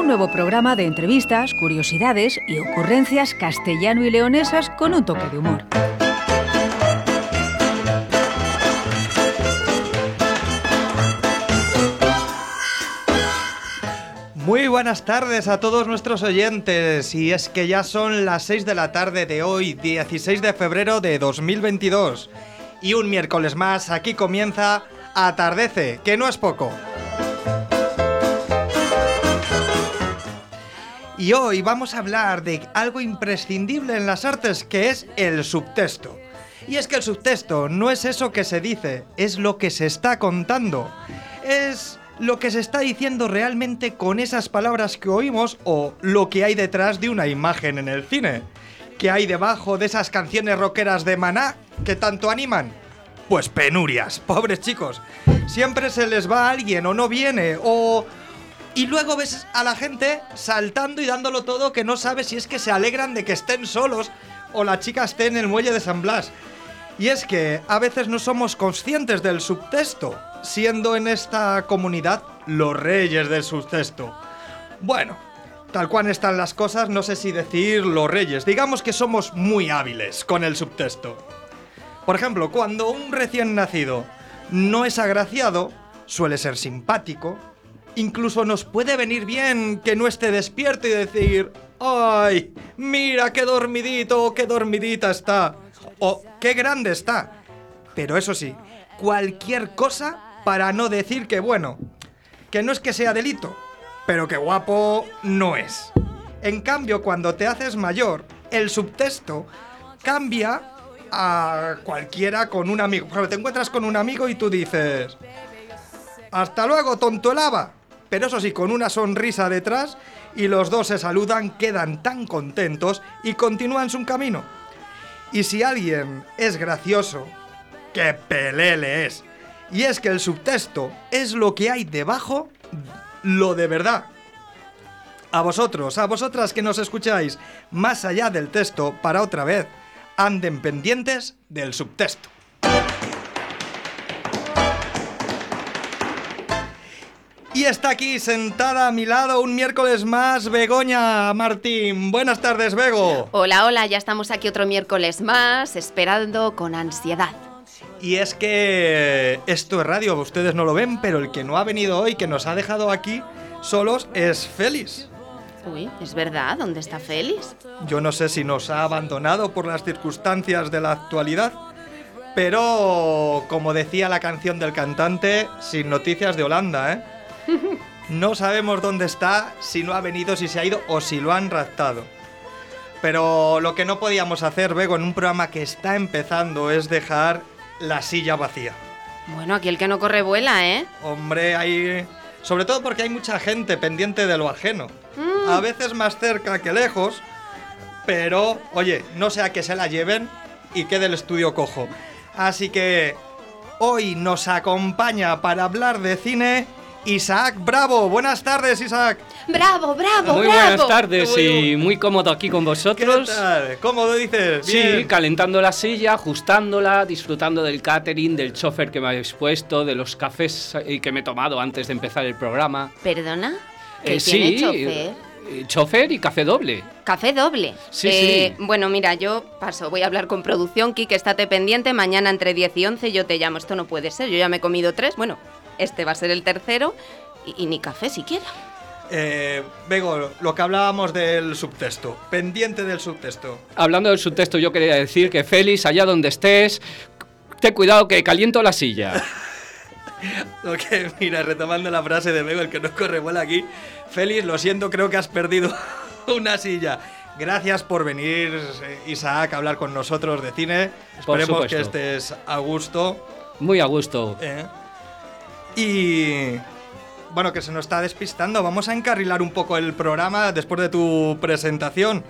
Un nuevo programa de entrevistas, curiosidades y ocurrencias castellano y leonesas con un toque de humor. Muy buenas tardes a todos nuestros oyentes y es que ya son las 6 de la tarde de hoy, 16 de febrero de 2022 y un miércoles más aquí comienza Atardece, que no es poco. Y hoy vamos a hablar de algo imprescindible en las artes que es el subtexto. Y es que el subtexto no es eso que se dice, es lo que se está contando. Es lo que se está diciendo realmente con esas palabras que oímos o lo que hay detrás de una imagen en el cine. ¿Qué hay debajo de esas canciones rockeras de Maná que tanto animan? Pues penurias, pobres chicos. Siempre se les va alguien o no viene o y luego ves a la gente saltando y dándolo todo que no sabe si es que se alegran de que estén solos o la chica esté en el muelle de San Blas. Y es que a veces no somos conscientes del subtexto, siendo en esta comunidad los reyes del subtexto. Bueno, tal cual están las cosas, no sé si decir los reyes, digamos que somos muy hábiles con el subtexto. Por ejemplo, cuando un recién nacido no es agraciado, suele ser simpático, Incluso nos puede venir bien que no esté despierto y decir, ¡ay! Mira qué dormidito, qué dormidita está. O qué grande está. Pero eso sí, cualquier cosa para no decir que bueno, que no es que sea delito, pero que guapo no es. En cambio, cuando te haces mayor, el subtexto cambia a cualquiera con un amigo. Ejemplo, te encuentras con un amigo y tú dices, hasta luego, tonto lava pero eso sí, con una sonrisa detrás, y los dos se saludan, quedan tan contentos y continúan su camino. Y si alguien es gracioso, ¡qué pelele es! Y es que el subtexto es lo que hay debajo, lo de verdad. A vosotros, a vosotras que nos escucháis, más allá del texto, para otra vez, anden pendientes del subtexto. Y está aquí sentada a mi lado un miércoles más Begoña Martín. Buenas tardes, Bego. Hola, hola, ya estamos aquí otro miércoles más, esperando con ansiedad. Y es que esto es radio, ustedes no lo ven, pero el que no ha venido hoy, que nos ha dejado aquí solos, es Félix. Uy, es verdad, ¿dónde está Félix? Yo no sé si nos ha abandonado por las circunstancias de la actualidad, pero como decía la canción del cantante, sin noticias de Holanda, ¿eh? No sabemos dónde está, si no ha venido, si se ha ido o si lo han raptado. Pero lo que no podíamos hacer, Bego, en un programa que está empezando es dejar la silla vacía. Bueno, aquí el que no corre vuela, ¿eh? Hombre, hay... Sobre todo porque hay mucha gente pendiente de lo ajeno. Mm. A veces más cerca que lejos, pero, oye, no sea que se la lleven y quede el estudio cojo. Así que hoy nos acompaña para hablar de cine Isaac Bravo. Buenas tardes, Isaac. Bravo, bravo, Muy bravo. buenas tardes y muy cómodo aquí con ¿Qué vosotros. tal? ¿Cómo dices? Sí, Bien. calentando la silla, ajustándola, disfrutando del catering, del chofer que me habéis puesto, de los cafés eh, que me he tomado antes de empezar el programa. ¿Perdona? ¿Que Eh, tiene sí, chofer? eh, chofer y café doble. Café doble. Sí, Eh, sí. Bueno, mira, yo paso, voy a hablar con producción, Kike, estate pendiente, mañana entre 10 y 11 yo te llamo, esto no puede ser, yo ya me he comido tres, bueno, este va a ser el tercero y, y ni café siquiera. Eh, Bego, lo que hablábamos del subtexto, pendiente del subtexto. Hablando del subtexto, yo quería decir que Félix, allá donde estés, ten cuidado que caliento la silla. Lo que, mira, retomando la frase de Bego, el que no corre vuela aquí. Félix, lo siento, creo que has perdido una silla. Gracias por venir, eh, Isaac, a hablar con nosotros de cine. Por Esperemos que estés a gusto. Muy a gusto. ¿eh? Y bueno, que se nos está despistando. Vamos a encarrilar un poco el programa después de tu presentación.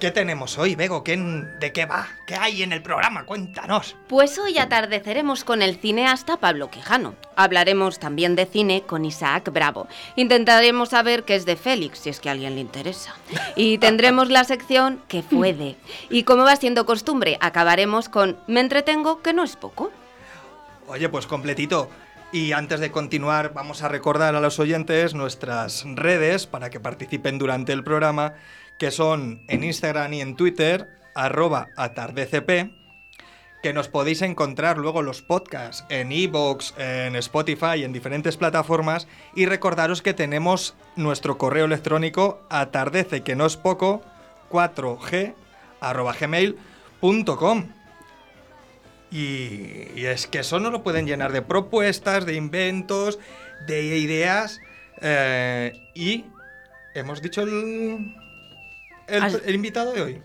¿Qué tenemos hoy, Bego? ¿Qué, ¿De qué va? ¿Qué hay en el programa? Cuéntanos. Pues hoy atardeceremos con el cineasta Pablo Quijano. Hablaremos también de cine con Isaac Bravo. Intentaremos saber qué es de Félix, si es que a alguien le interesa. Y tendremos la sección que fue de. Y como va siendo costumbre, acabaremos con Me entretengo, que no es poco. Oye, pues completito. Y antes de continuar, vamos a recordar a los oyentes nuestras redes para que participen durante el programa, que son en Instagram y en Twitter, arroba atardecp, que nos podéis encontrar luego los podcasts en iVoox, en Spotify, en diferentes plataformas, y recordaros que tenemos nuestro correo electrónico atardece que no es poco 4g arroba gmail.com. Y, y es que eso no lo pueden llenar de propuestas, de inventos, de ideas. eh, y hemos dicho el, el, invitado de hoy.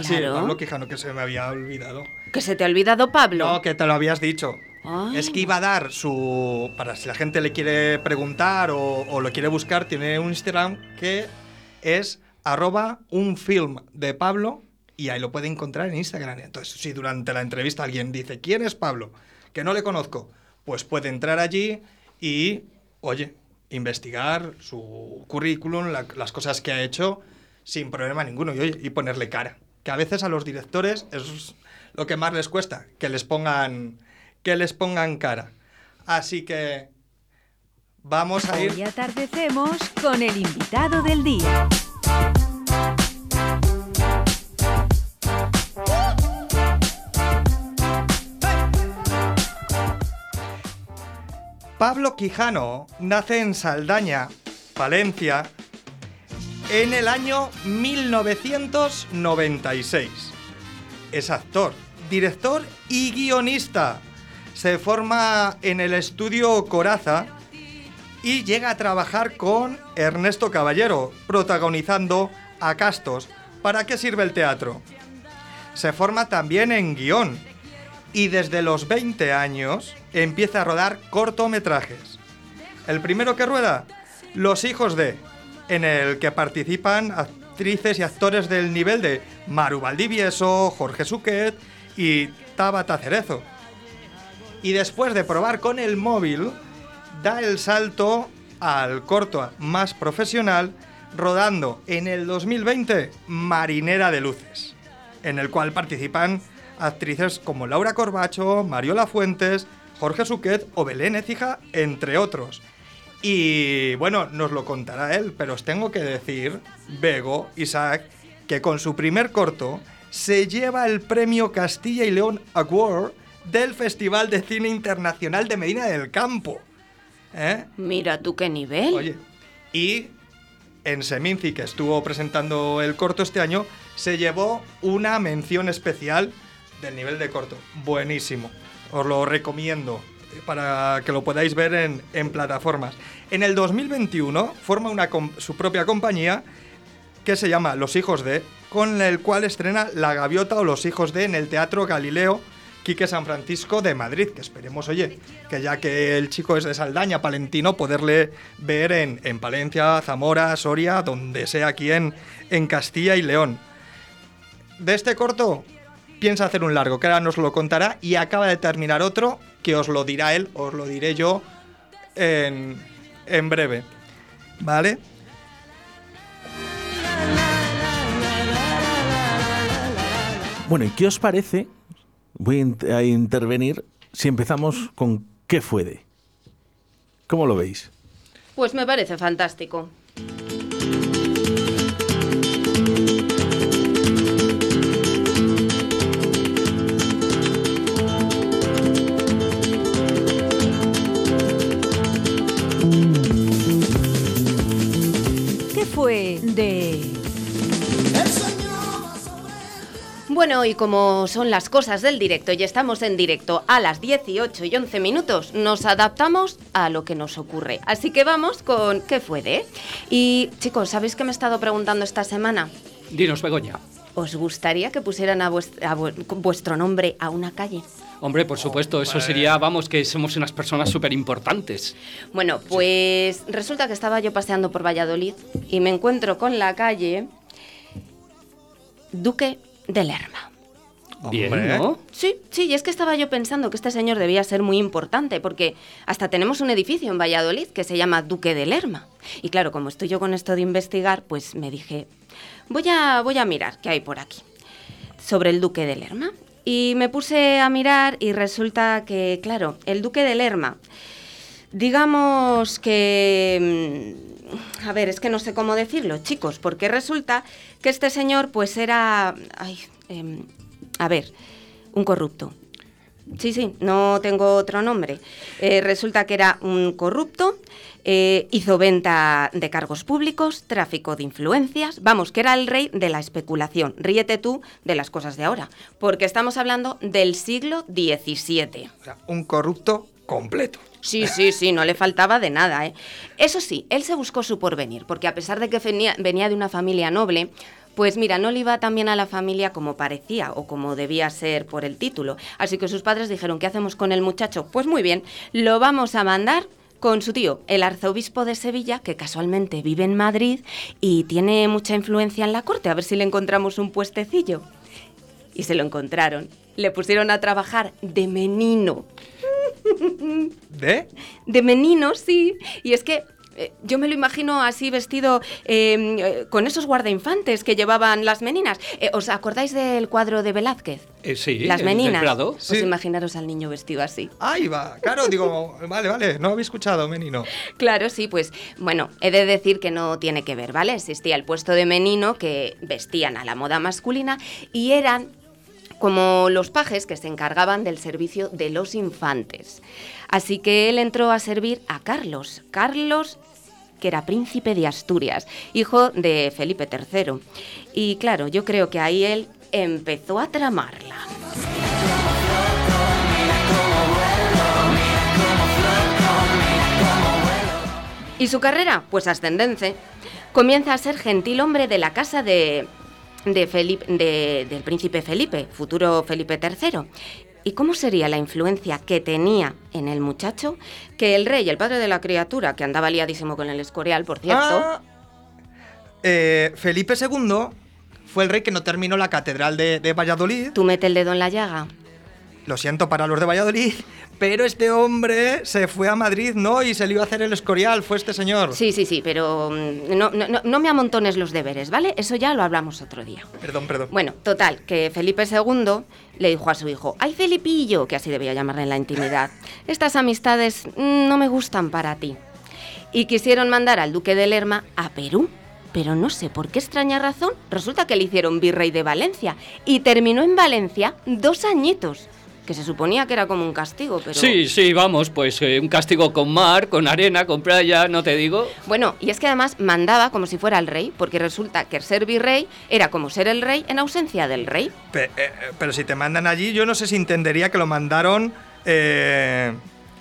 Sí, Claro. Pablo Quijano, que se me había olvidado. ¿Que se te ha olvidado, Pablo? No, que te lo habías dicho. Ay. Es que iba a dar su. Para si la gente le quiere preguntar o, o lo quiere buscar, tiene un Instagram que es arroba un film de Pablo y ahí lo puede encontrar en Instagram. Entonces, si durante la entrevista alguien dice, ¿quién es Pablo? Que no le conozco, pues puede entrar allí y, oye, investigar su currículum, la- las cosas que ha hecho sin problema ninguno y, oye, y ponerle cara. Que a veces a los directores es lo que más les cuesta, que les pongan, que les pongan cara. Así que vamos a ir Hoy atardecemos con el invitado del día. Pablo Quijano nace en Saldaña, Valencia, en el año 1996. Es actor, director y guionista. Se forma en el estudio Coraza y llega a trabajar con Ernesto Caballero, protagonizando Acastos. ¿Para qué sirve el teatro? Se forma también en guion y desde los 20 años empieza a rodar cortometrajes. El primero que rueda, Los hijos de, en el que participan actrices y actores del nivel de Maru Valdivieso, Jorge Suquet y Tabata Cerezo. Y después de probar con el móvil, da el salto al corto más profesional, rodando en el 2020 Marinera de Luces, en el cual participan actrices como Laura Corbacho, Mariola Fuentes, Jorge Suquet o Belén Ecija, entre otros. Y bueno, nos lo contará él, pero os tengo que decir, Bego, Isaac, que con su primer corto se lleva el premio Castilla y León Award del Festival de Cine Internacional de Medina del Campo. ¿Eh? Mira tú qué nivel. Oye, y en Seminci, que estuvo presentando el corto este año, se llevó una mención especial del nivel de corto. Buenísimo. Os lo recomiendo eh, para que lo podáis ver en, plataformas. En el 2021 forma una su propia compañía que se llama Los Hijos de, con el cual estrena La Gaviota o Los Hijos de en el Teatro Galileo Quique San Francisco de Madrid, que esperemos, oye, que ya que el chico es de Saldaña, palentino, poderle ver en, en Palencia, Zamora, Soria, donde sea aquí en, en Castilla y León. De este corto piensa hacer un largo, que ahora nos lo contará, y acaba de terminar otro, que os lo dirá él, os lo diré yo en, en breve. ¿Vale? Bueno, ¿y qué os parece? Voy a in- a intervenir si empezamos con ¿qué fue de? ¿Cómo lo veis? Pues me parece fantástico. Bueno, y como son las cosas del directo y estamos en directo a las 18 y 11 minutos, nos adaptamos a lo que nos ocurre. Así que vamos con ¿qué fue de? Y chicos, ¿sabéis qué me he estado preguntando esta semana? Dinos, Begoña. ¿Os gustaría que pusieran a, vuest- a vu- vuestro nombre a una calle? Hombre, por supuesto, eso sería, vamos, que somos unas personas súper importantes. Bueno, pues resulta que estaba yo paseando por Valladolid y me encuentro con la calle Duque de Lerma. Bien. Sí, sí, y es que estaba yo pensando que este señor debía ser muy importante, porque hasta tenemos un edificio en Valladolid que se llama Duque de Lerma. Y claro, como estoy yo con esto de investigar, pues me dije, voy a, voy a mirar qué hay por aquí sobre el Duque de Lerma. Y me puse a mirar y resulta que, claro, el Duque de Lerma, digamos que... A ver, es que no sé cómo decirlo, chicos, porque resulta que este señor pues era... Ay, em, a ver, un corrupto. Sí, sí, no tengo otro nombre. Eh, resulta que era un corrupto, eh, hizo venta de cargos públicos, tráfico de influencias, vamos, que era el rey de la especulación. Ríete tú de las cosas de ahora, porque estamos hablando del siglo XVII. Un corrupto completo. Sí, sí, sí, no le faltaba de nada, ¿eh? Eso sí, él se buscó su porvenir, porque a pesar de que venía, de una familia noble, pues mira, no le iba tan bien a la familia como parecía o como debía ser por el título. Así que sus padres dijeron, ¿qué hacemos con el muchacho? Pues muy bien, lo vamos a mandar con su tío, el arzobispo de Sevilla, que casualmente vive en Madrid y tiene mucha influencia en la corte, a ver si le encontramos un puestecillo. Y se lo encontraron. Le pusieron a trabajar de menino. ¿De? De menino, sí. Y es que eh, yo me lo imagino así vestido eh, eh, con esos guardainfantes que llevaban las meninas. Eh, ¿Os acordáis del cuadro de Velázquez? Eh, sí, las meninas. Pues Sí. imaginaros al niño vestido así. Ahí va. Claro, digo, vale, vale, no había escuchado, menino. Claro, sí, pues bueno, he de decir que no tiene que ver, ¿vale? Existía el puesto de menino que vestían a la moda masculina y eran como los pajes que se encargaban del servicio de los infantes. Así que él entró a servir a Carlos. Carlos que era príncipe de Asturias, hijo de Felipe III. Y claro, yo creo que ahí él empezó a tramarla. ¿Y su carrera? Pues ascendente. Comienza a ser gentil hombre de la casa de, de Felipe, de- del príncipe Felipe, futuro Felipe III. ¿Y cómo sería la influencia que tenía en el muchacho que el rey, el padre de la criatura, que andaba liadísimo con el escorial, por cierto, Ah, eh, Felipe II fue el rey que no terminó la catedral de, de Valladolid. tú mete el dedo en la llaga? Lo siento para los de Valladolid, pero este hombre se fue a Madrid, ¿no? Y se le iba a hacer el escorial, fue este señor. Sí, sí, sí, pero mm, no, no, no- me amontones los deberes, ¿vale? Eso ya lo hablamos otro día. Perdón, perdón. Bueno, total, que Felipe II le dijo a su hijo, ¡ay, Felipillo! que así debía llamarle en la intimidad, estas amistades mm, no me gustan para ti. Y quisieron mandar al duque de Lerma a Perú. Pero no sé por qué extraña razón, resulta que le hicieron virrey de Valencia y terminó en Valencia dos añitos, que se suponía que era como un castigo, pero... Sí, sí, vamos, pues eh, un castigo con mar, con arena, con playa, no te digo. Bueno, y es que además mandaba como si fuera el rey, porque resulta que ser virrey era como ser el rey en ausencia del rey. Pe- eh, eh, pero si te mandan allí, yo no sé si entendería que lo mandaron eh,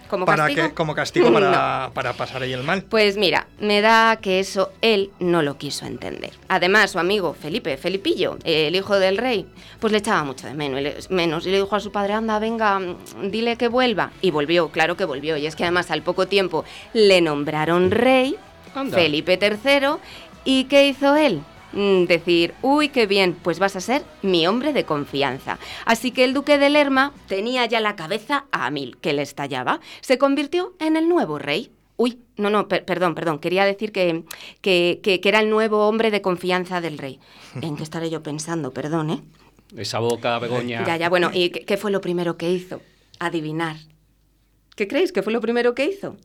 ¿Como para castigo? que, como castigo para, No. para pasar ahí el mal. Pues mira, me da que eso él no lo quiso entender. Además, su amigo Felipe, Felipillo, el hijo del rey, pues le echaba mucho de menos y le, menos. Y le dijo a su padre, anda, venga, dile que vuelva. Y volvió, claro que volvió. Y es que además al poco tiempo le nombraron rey, Anda. Felipe III. ¿Y qué hizo él? Mm, Decir, uy, qué bien, pues vas a ser mi hombre de confianza. Así que el duque de Lerma tenía ya la cabeza a mil, que le estallaba. Se convirtió en el nuevo rey. Uy, no, no, per- perdón, perdón. Quería decir que, que, que- que era el nuevo hombre de confianza del rey. ¿En qué estaré yo pensando? Perdón, ¿eh? Esa boca, Begoña. Ya, ya, bueno. ¿Y qué, qué fue lo primero que hizo? Adivinar. ¿Qué creéis que fue lo primero que hizo?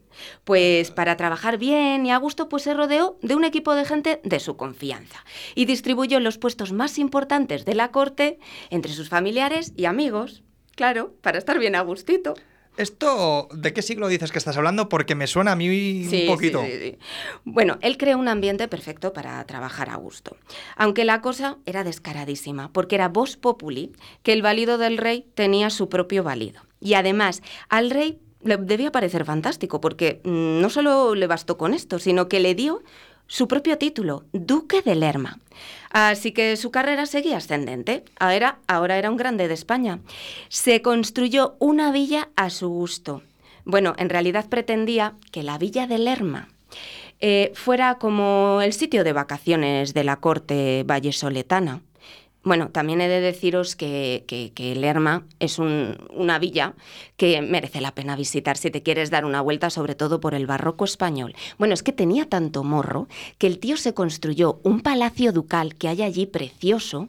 Pues para trabajar bien y a gusto, pues se rodeó de un equipo de gente de su confianza y distribuyó los puestos más importantes de la corte entre sus familiares y amigos. Claro, para estar bien a gustito. ¿Esto de qué siglo dices que estás hablando? Porque me suena a mí Sí, un poquito. sí, sí, sí. Bueno, él creó un ambiente perfecto para trabajar a gusto. Aunque la cosa era descaradísima, porque era vos populi que el valido del rey tenía su propio valido. Y además, al rey le debía parecer fantástico, porque mm, no solo le bastó con esto, sino que le dio su propio título, Duque de Lerma. Así que su carrera seguía ascendente. Ahora, ahora era un grande de España. Se construyó una villa a su gusto. Bueno, en realidad pretendía que la villa de Lerma eh, fuera como el sitio de vacaciones de la corte vallesoletana. Bueno, también he de deciros que, que- que Lerma es un- una villa que merece la pena visitar si te quieres dar una vuelta, sobre todo por el barroco español. Bueno, es que tenía tanto morro que el tío se construyó un palacio ducal que hay allí precioso,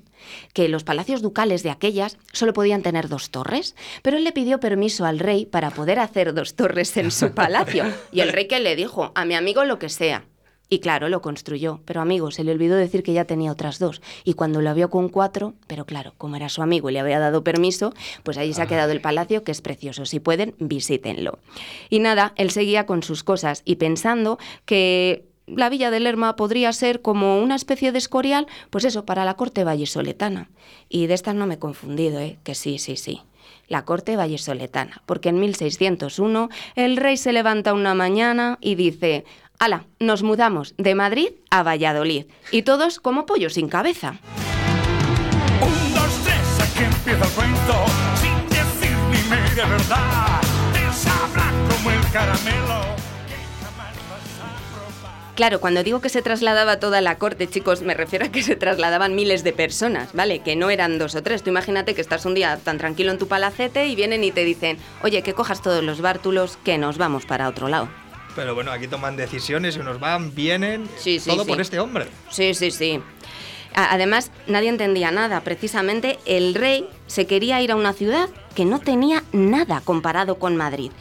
que los palacios ducales de aquellas solo podían tener dos torres, pero él le pidió permiso al rey para poder hacer dos torres en su palacio. Y el rey que le dijo, a mi amigo lo que sea. Y claro, lo construyó, pero amigo, se le olvidó decir que ya tenía otras dos. Y cuando lo vio con cuatro, pero claro, como era su amigo y le había dado permiso, pues allí se ha quedado el palacio, que es precioso. Si pueden, visítenlo. Y nada, él seguía con sus cosas y pensando que la villa de Lerma podría ser como una especie de escorial, pues eso, para la corte vallisoletana. Y de estas no me he confundido, ¿eh? Que sí, sí, sí. La corte vallisoletana, porque en 1601 el rey se levanta una mañana y dice, ala, nos mudamos de Madrid a Valladolid, y todos como pollos sin cabeza. Un, dos, tres, aquí empieza el cuento, sin decir ni media verdad. Te sabrá como el caramelo. Claro, cuando digo que se trasladaba toda la corte, chicos, me refiero a que se trasladaban miles de personas, ¿vale? Que no eran dos o tres. Tú imagínate que estás un día tan tranquilo en tu palacete y vienen y te dicen, oye, que cojas todos los bártulos, que nos vamos para otro lado. Pero bueno, aquí toman decisiones y unos van, vienen. Sí, sí, todo sí. por este hombre. Sí, sí, sí. Además, nadie entendía nada. Precisamente el rey se quería ir a una ciudad que no tenía nada comparado con Madrid.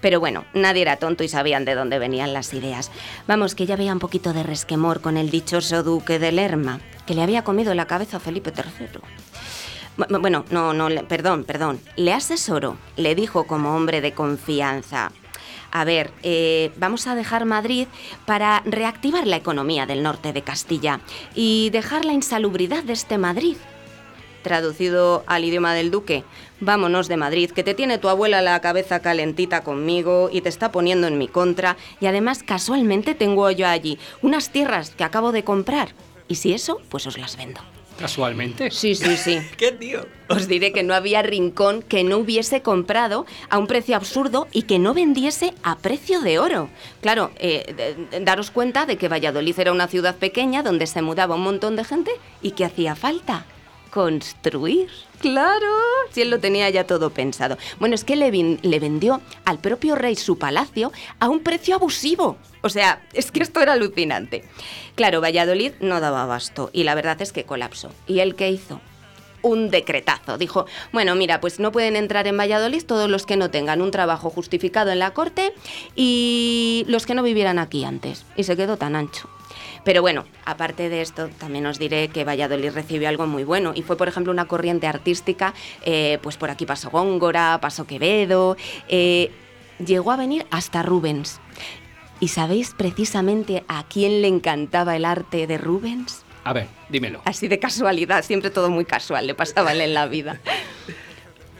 Pero bueno, nadie era tonto y sabían de dónde venían las ideas. Vamos, que ya había un poquito de resquemor con el dichoso duque de Lerma, que le había comido la cabeza a Felipe III. Bu- Bueno, no, no, perdón, perdón. Le asesoró, le dijo como hombre de confianza. A ver, eh, vamos a dejar Madrid para reactivar la economía del norte de Castilla y dejar la insalubridad de este Madrid. Traducido al idioma del duque, vámonos de Madrid, que te tiene tu abuela la cabeza calentita conmigo y te está poniendo en mi contra. Y además, casualmente tengo yo allí unas tierras que acabo de comprar. Y si eso, pues os las vendo. Casualmente. Sí, sí, sí. ¿Qué tío? Os diré que no había rincón que no hubiese comprado a un precio absurdo y que no vendiese a precio de oro. Claro, eh, de- de- daros cuenta de que Valladolid era una ciudad pequeña donde se mudaba un montón de gente y que hacía falta construir. Claro, si él lo tenía ya todo pensado. Bueno, es que le, vin- le vendió al propio rey su palacio a un precio abusivo. O sea, es que esto era alucinante. Claro, Valladolid no daba abasto y la verdad es que colapsó. ¿Y él qué hizo? un decretazo. Dijo, bueno, mira, pues no pueden entrar en Valladolid todos los que no tengan un trabajo justificado en la corte y los que no vivieran aquí antes. Y se quedó tan ancho. Pero bueno, aparte de esto, también os diré que Valladolid recibió algo muy bueno y fue, por ejemplo, una corriente artística, eh, pues por aquí pasó Góngora, pasó Quevedo, eh, llegó a venir hasta Rubens. ¿Y sabéis precisamente a quién le encantaba el arte de Rubens? A ver, dímelo. Así de casualidad, siempre todo muy casual, le pasaba a él en la vida.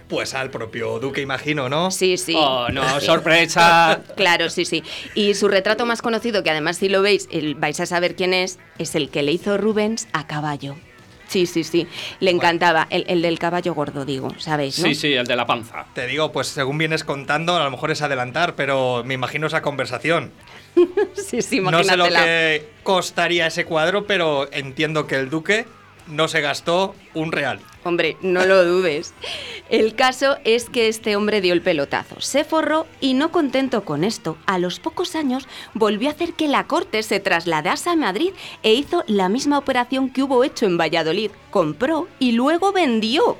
Pues al propio duque, imagino, ¿no? Sí, sí. Oh, no, sorpresa. Claro, sí, sí. Y su retrato más conocido, que además si lo veis el- vais a saber quién es, es el que le hizo Rubens a caballo. Sí, sí, sí. Le encantaba. El, el del caballo gordo, digo, ¿sabéis? ¿no? Sí, sí, el de la panza. Te digo, pues según vienes contando, a lo mejor es adelantar, pero me imagino esa conversación. sí, sí, No sé lo imagínatela. que costaría ese cuadro, pero entiendo que el duque no se gastó un real. Hombre, no lo dudes. El caso es que este hombre dio el pelotazo, se forró y no contento con esto, a los pocos años volvió a hacer que la corte se trasladase a Madrid e hizo la misma operación que hubo hecho en Valladolid. Compró y luego vendió.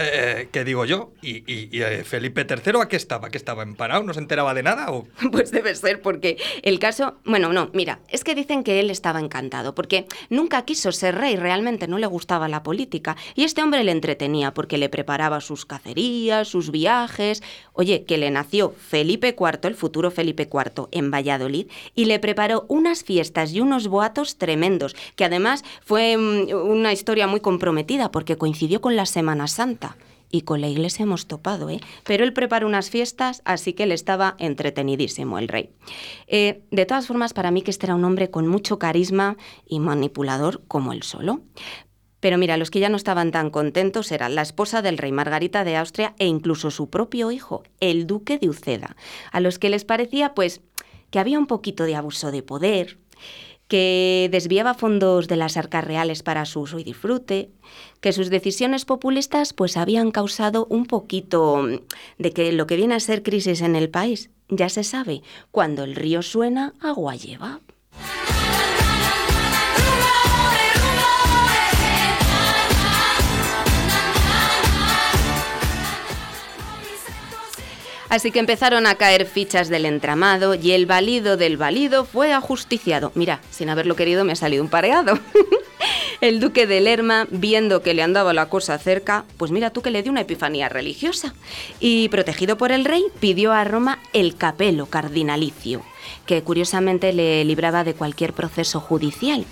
Eh, ¿Qué digo yo? ¿Y, eh, Felipe III a qué estaba? ¿Qué estaba emparado? ¿No se enteraba de nada? O... Pues debe ser, porque el caso. Bueno, no, mira, es que dicen que él estaba encantado, porque nunca quiso ser rey, realmente no le gustaba la política. Y este hombre le entretenía, porque le preparaba sus cacerías, sus viajes. Oye, que le nació Felipe IV, el futuro Felipe IV, en Valladolid, y le preparó unas fiestas y unos boatos tremendos, que además fue mm, una historia muy comprometida, porque coincidió con la Semana Santa y con la iglesia hemos topado, ¿eh? Pero él preparó unas fiestas, así que él estaba entretenidísimo, el rey. Eh, de todas formas, para mí que este era un hombre con mucho carisma y manipulador como él solo. Pero mira, los que ya no estaban tan contentos eran la esposa del rey Margarita de Austria e incluso su propio hijo, el duque de Uceda, a los que les parecía pues que había un poquito de abuso de poder, que desviaba fondos de las arcas reales para su uso y disfrute, que sus decisiones populistas pues habían causado un poquito mm, de que lo que viene a ser crisis en el país, ya se sabe, cuando el río suena, agua lleva. Así que empezaron a caer fichas del entramado y el valido del valido fue ajusticiado. Mira, sin haberlo querido me ha salido un pareado. el duque de Lerma, viendo que le andaba la cosa cerca, pues mira tú que le dio una epifanía religiosa. Y protegido por el rey, pidió a Roma el capelo cardinalicio, que curiosamente le libraba de cualquier proceso judicial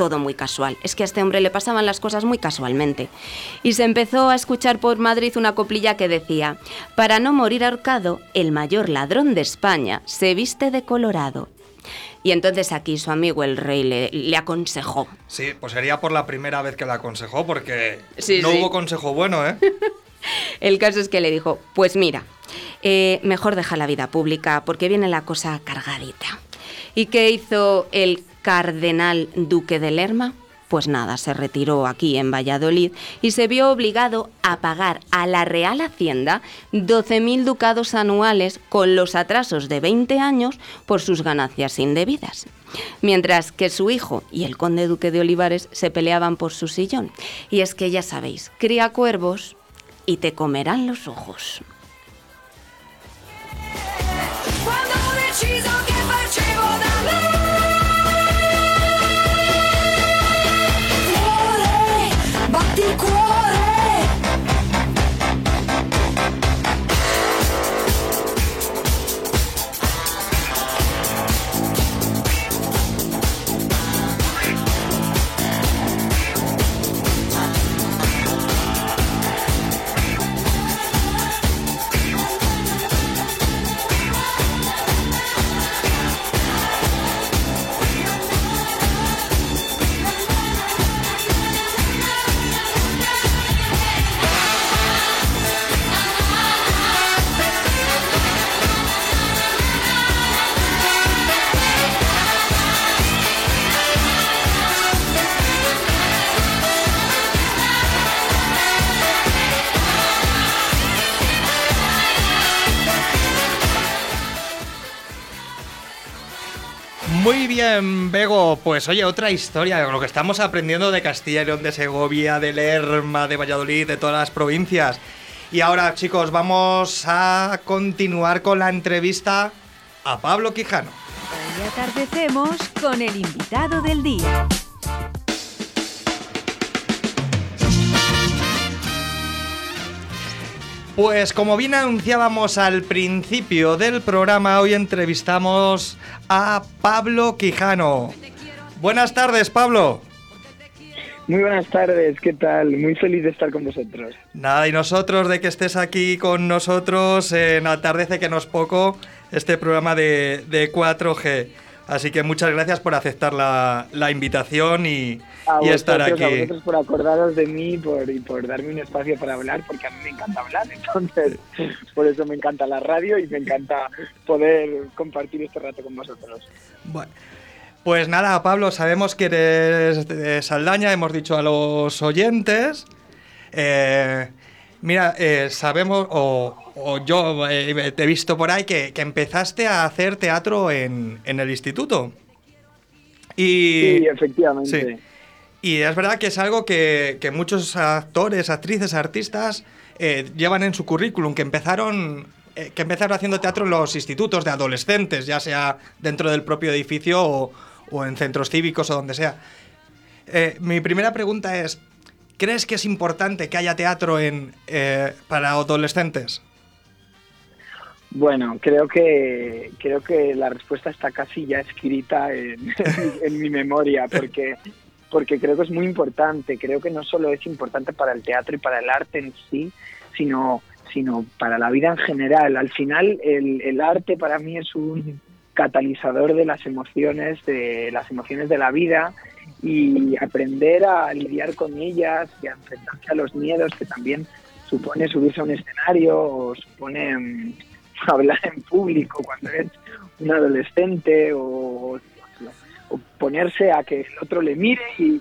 todo muy casual. Es que a este hombre le pasaban las cosas muy casualmente. Y se empezó a escuchar por Madrid una coplilla que decía, para no morir ahorcado, el mayor ladrón de España se viste de colorado. Y entonces aquí su amigo el rey le, le aconsejó. Sí, pues sería por la primera vez que la aconsejó, porque Sí, no sí. hubo consejo bueno, ¿eh? El caso es que le dijo, pues mira, eh, mejor deja la vida pública porque viene la cosa cargadita. ¿Y qué hizo el cardenal duque de Lerma? Pues nada, se retiró aquí en Valladolid y se vio obligado a pagar a la Real Hacienda 12.000 ducados anuales con los atrasos de 20 años por sus ganancias indebidas. Mientras que su hijo y el conde duque de Olivares se peleaban por su sillón. Y es que ya sabéis, cría cuervos y te comerán los ojos. ты? Muy bien, Bego. Pues oye, otra historia, lo que estamos aprendiendo de Castilla y León, de Segovia, de Lerma, de Valladolid, de todas las provincias. Y ahora, chicos, vamos a continuar con la entrevista a Pablo Quijano. Hoy atardecemos con el invitado del día. Pues como bien anunciábamos al principio del programa, hoy entrevistamos a Pablo Quijano. Buenas tardes, Pablo. Muy buenas tardes, ¿qué tal? Muy feliz de estar con vosotros. Nada, y nosotros de que estés aquí con nosotros en Atardece que no es poco, este programa de, de 4G. Así que muchas gracias por aceptar la, la invitación y, A y estar vosotros, a aquí. vosotros por acordaros de mí por, y por darme un espacio para hablar, porque a mí me encanta hablar, entonces por eso me encanta la radio y me encanta poder compartir este rato con vosotros. Bueno, pues nada, Pablo, sabemos que eres de Saldaña, hemos dicho a los oyentes. Eh, mira, eh, sabemos, o, o yo eh, te he visto por ahí, que, que empezaste a hacer teatro en, en el instituto. Y, Sí, efectivamente. sí. Y es verdad que es algo que, que muchos actores, actrices, artistas eh, llevan en su currículum, que empezaron, eh, que empezaron haciendo teatro en los institutos de adolescentes, ya sea dentro del propio edificio o, o en centros cívicos o donde sea. Eh, mi primera pregunta es, ¿crees que es importante que haya teatro en, eh, para adolescentes? Bueno, creo que creo que la respuesta está casi ya escrita en, mi memoria, porque porque creo que es muy importante. Creo que no solo es importante para el teatro y para el arte en sí, sino sino para la vida en general. Al final, el, el arte para mí es un catalizador de las emociones, de las emociones de la vida y aprender a lidiar con ellas y a enfrentarse a los miedos que también supone subirse a un escenario o supone mm, hablar en público cuando eres un adolescente o, ponerse a que el otro le mire y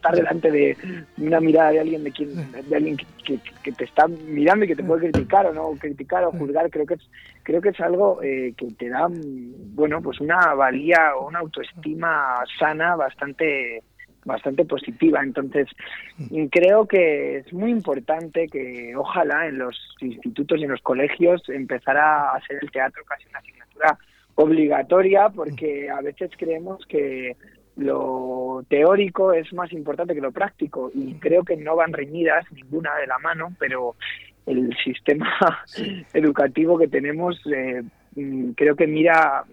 estar delante de una mirada de alguien de quien de alguien que, te está mirando y que te puede criticar o no criticar o juzgar creo que es creo que es algo eh, que te da mm, bueno pues una valía o una autoestima sana bastante bastante positiva. Entonces creo que es muy importante que ojalá en los institutos y en los colegios empezara a hacer el teatro casi una asignatura obligatoria porque a veces creemos que lo teórico es más importante que lo práctico y creo que no van reñidas ninguna de la mano, pero el sistema educativo que tenemos eh, mm, creo que mira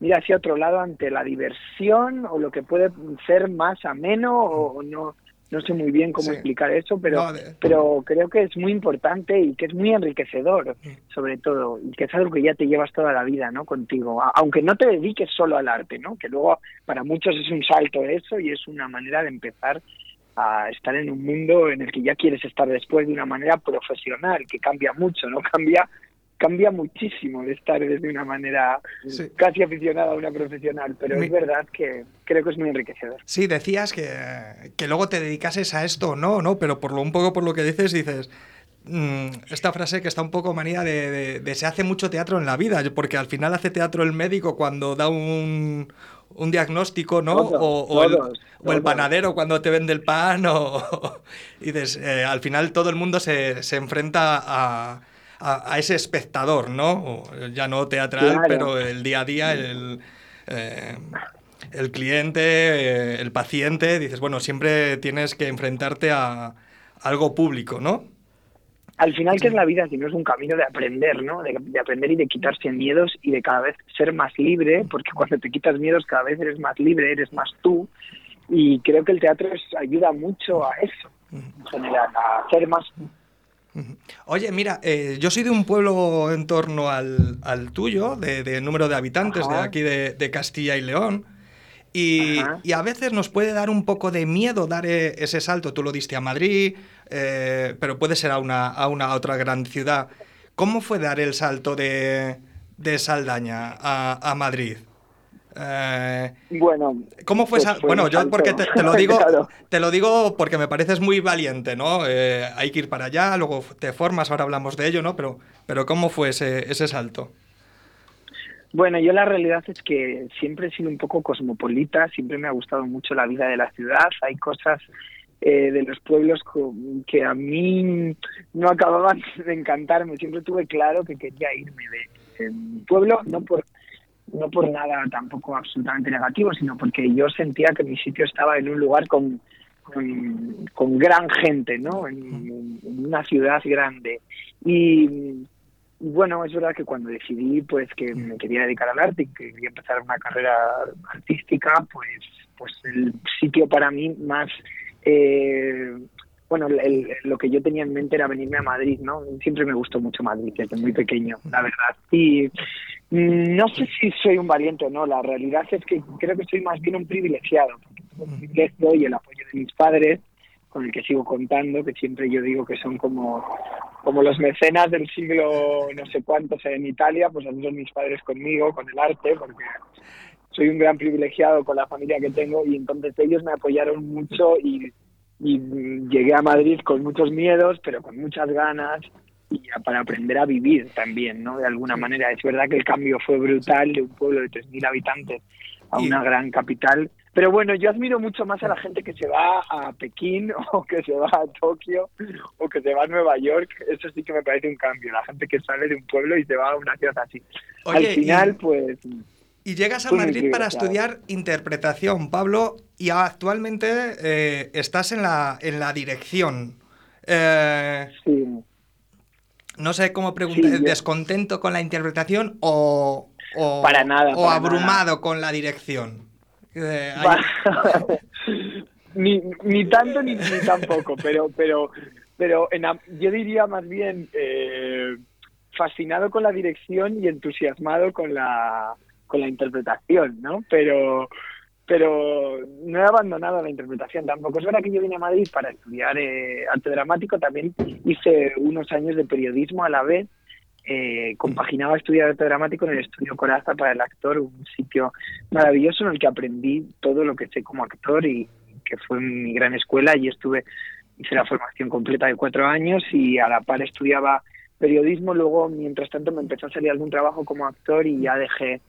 mira hacia otro lado ante la diversión o lo que puede ser más ameno o no no sé muy bien cómo Sí. explicar eso, pero No, de- pero creo que es muy importante y que es muy enriquecedor, sobre todo, y que es algo que ya te llevas toda la vida, ¿no? Contigo, aunque no te dediques solo al arte, ¿no? Que luego para muchos es un salto eso y es una manera de empezar a estar en un mundo en el que ya quieres estar después de una manera profesional, que cambia mucho, ¿no? Cambia cambia muchísimo de estar desde una manera Sí. casi aficionada a una profesional, pero Mi- es verdad que creo que es muy enriquecedor. Sí, decías que, que luego te dedicases a esto, no, no, pero por lo un poco por lo que dices, dices mm, esta frase que está un poco manía de, de- de se hace mucho teatro en la vida, porque al final hace teatro el médico cuando da un, un diagnóstico, ¿no? Todos, o, o el, todos, o el todos. panadero cuando te vende el pan, o, y dices, eh, al final todo el mundo se, se enfrenta a, a- a ese espectador, ¿no? O, ya no teatral, Claro. pero el día a día, el... eh, el cliente, eh, el paciente, dices, bueno, siempre tienes que enfrentarte a algo público, ¿no? al final, ¿qué es la vida? Si no es un camino de aprender, ¿no? De, de aprender y de quitarse miedos y de cada vez ser más libre, porque cuando te quitas miedos cada vez eres más libre, eres más tú. Y creo que el teatro es- ayuda mucho a eso, en general, a ser más. Oye, mira, eh, yo soy de un pueblo en torno al, al tuyo, de, de número de habitantes, de aquí de, de Castilla y León. Y, a veces nos puede dar un poco de miedo dar eh, ese salto. Tú lo diste a Madrid, eh, pero puede ser a una, a una otra gran ciudad. ¿Cómo fue dar el salto de, de Saldaña a, a Madrid? Eh, Bueno, ¿Cómo fue Pues Bueno, yo porque te, te lo digo, Claro. te lo digo porque me pareces muy valiente, ¿no? Eh, hay que ir para allá, luego te formas, ahora hablamos de ello, ¿no? Pero, pero ¿cómo fue ese, ese salto? Bueno, yo la realidad es que siempre he sido un poco cosmopolita, siempre me ha gustado mucho la vida de la ciudad. Hay cosas eh, de los pueblos que a mí no acababan de encantarme. Siempre tuve claro que quería irme de, de mi pueblo, no por no por nada tampoco absolutamente negativo, sino porque yo sentía que mi sitio estaba en un lugar con, con, con gran gente, ¿no? En, en una ciudad grande. Y y bueno, es verdad que cuando decidí pues que me quería dedicar al arte y que quería empezar una carrera artística, pues pues el sitio para mí más eh, bueno, el- el- lo que yo tenía en mente era venirme a Madrid, ¿no? Siempre me gustó mucho Madrid desde muy pequeño, la verdad. Y mm, no sé si soy un valiente o no, la realidad es que creo que soy más bien un privilegiado, porque tengo el privilegio y el apoyo de mis padres, con el que sigo contando, que siempre yo digo que son como, como los mecenas del siglo no sé cuántos en Italia, pues así son mis padres conmigo, con el arte, porque soy un gran privilegiado con la familia que tengo y entonces ellos me apoyaron mucho y, y llegué a Madrid con muchos miedos, pero con muchas ganas y para aprender a vivir también, ¿no? De alguna manera. Es verdad que el cambio fue brutal de un pueblo de 3.000 habitantes a una gran capital, Pero bueno, yo admiro mucho más a la gente que se va a Pekín o que se va a Tokio o que se va a Nueva York. Eso sí que me parece un cambio. La gente que sale de un pueblo y se va a una ciudad así. Oye, Al final, y- pues... Y llegas a Madrid para estudiar interpretación, Pablo, y actualmente eh, estás en la, en la dirección. Eh, Sí. no sé cómo preguntar, Sí, yo- ¿descontento con la interpretación o, o- Para nada, o para abrumado con la dirección? Eh, hay- ni, ni tanto ni, ni tampoco, pero pero pero en yo diría más bien eh, fascinado con la dirección y entusiasmado con la con la interpretación, ¿no? Pero pero no he abandonado la interpretación tampoco. Es verdad que yo vine a Madrid para estudiar eh, arte dramático, también hice unos años de periodismo a la vez eh, compaginaba estudiar arte dramático en el estudio Coraza para el actor, un sitio maravilloso en el que aprendí todo lo que sé como actor y que fue mi gran escuela. Allí estuve, hice la formación completa de cuatro años y a la par estudiaba periodismo. Luego, mientras tanto, me empezó a salir algún trabajo como actor y ya dejé,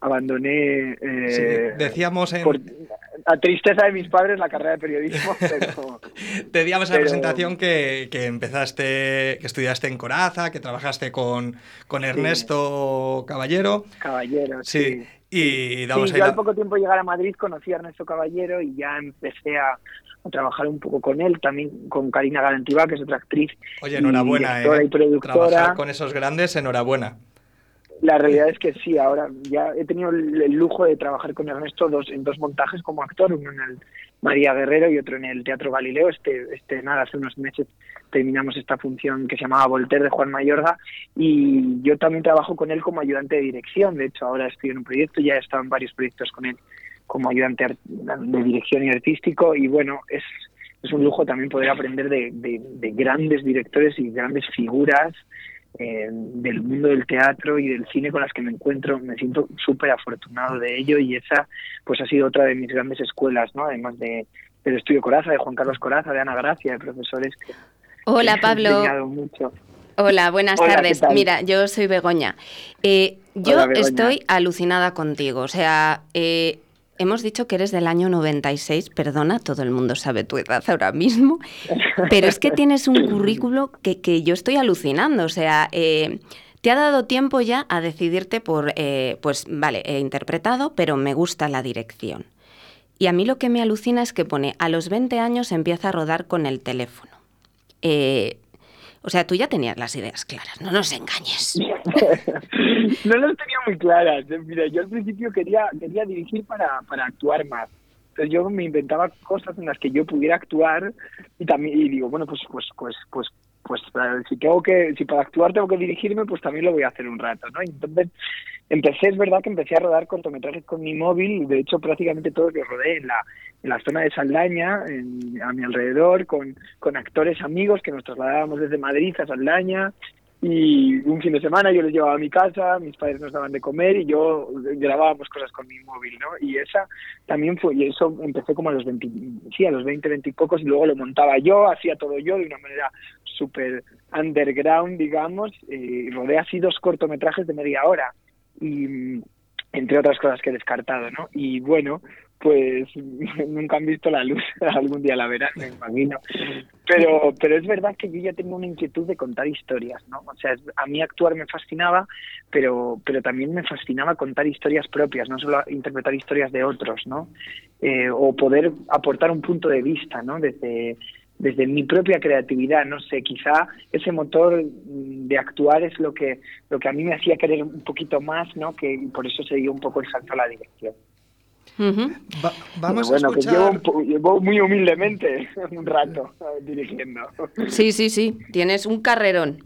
abandoné. eh, sí, decíamos en, por, a tristeza de mis padres la carrera de periodismo, pero decíamos en la presentación que, que empezaste, que estudiaste en Coraza, que trabajaste con, con Ernesto Caballero. caballero. Sí, y damos yo al poco tiempo de llegar a Madrid conocí a Ernesto Caballero y ya empecé a, a trabajar un poco con él, también con Karina Galantiba, que es otra actriz. Oye, enhorabuena, y ¿eh? y productora. Trabajar con esos grandes, enhorabuena. La realidad es que sí, ahora ya he tenido el, lujo de trabajar con Ernesto dos, en dos montajes como actor, uno en el María Guerrero y otro en el Teatro Galileo. Este, este nada, hace unos meses terminamos esta función que se llamaba Voltaire de Juan Mayorga y yo también trabajo con él como ayudante de dirección. De hecho, ahora estoy en un proyecto, ya he estado en varios proyectos con él como ayudante de dirección y artístico y bueno, es, es un lujo también poder aprender de, de- de grandes directores y grandes figuras eh, del mundo del teatro y del cine con las que me encuentro. Me siento súper afortunado de ello y esa pues ha sido otra de mis grandes escuelas, ¿no? Además de del estudio Coraza, de Juan Carlos Coraza, de Ana Gracia, de profesores que Hola, que Pablo. mucho. Hola, buenas Hola, ¿qué tardes. Mira, yo soy Begoña. Eh, yo Hola, Begoña. estoy alucinada contigo. O sea, eh, hemos dicho que eres del año 96. Perdona, todo el mundo sabe tu edad ahora mismo. Pero es que tienes un currículo que, que yo estoy alucinando. O sea, eh, te ha dado tiempo ya a decidirte por, eh, pues vale, he interpretado, pero me gusta la dirección. Y a mí lo que me alucina es que pone, a los 20 años empieza a rodar con el teléfono. Eh, o sea, tú ya tenías las ideas claras, no nos engañes. no las tenía muy claras. Mira, yo al principio quería quería dirigir para, para actuar más. Entonces yo me inventaba cosas en las que yo pudiera actuar y también y digo, bueno, pues pues pues pues pues eh, si tengo que si para actuar tengo que dirigirme, pues también lo voy a hacer un rato, ¿no? Entonces empecé, es verdad que empecé a rodar cortometrajes con mi móvil de hecho prácticamente todos los rodé en la en la zona de Saldaña, en- a mi alrededor, con, con actores amigos que nos trasladábamos desde Madrid a Saldaña y un fin de semana yo les llevaba a mi casa, mis padres nos daban de comer y yo grabábamos cosas con mi móvil, ¿no? Y esa también fue, y eso empecé como a los 20, sí, a los 20, 20 y pocos y luego lo montaba yo, hacía todo yo de una manera súper underground, digamos, y rodé así dos cortometrajes de media hora y entre otras cosas que he descartado, ¿no? Y bueno, pues nunca han visto la luz, algún día la verán, me imagino. Pero, pero es verdad que yo ya tengo una inquietud de contar historias, ¿no? O sea, a mí actuar me fascinaba, pero, pero también me fascinaba contar historias propias, no solo interpretar historias de otros, ¿no? Eh, o poder aportar un punto de vista, ¿no? Desde, desde mi propia creatividad, no sé, quizá ese motor de actuar es lo que, lo que a mí me hacía querer un poquito más, ¿no? Que por eso se dio un poco el salto a la dirección. Ujú. Va- vamos bueno, a que escuchar... llevo, un po- llevo muy humildemente un rato dirigiendo. Sí, sí, sí, tienes un carrerón.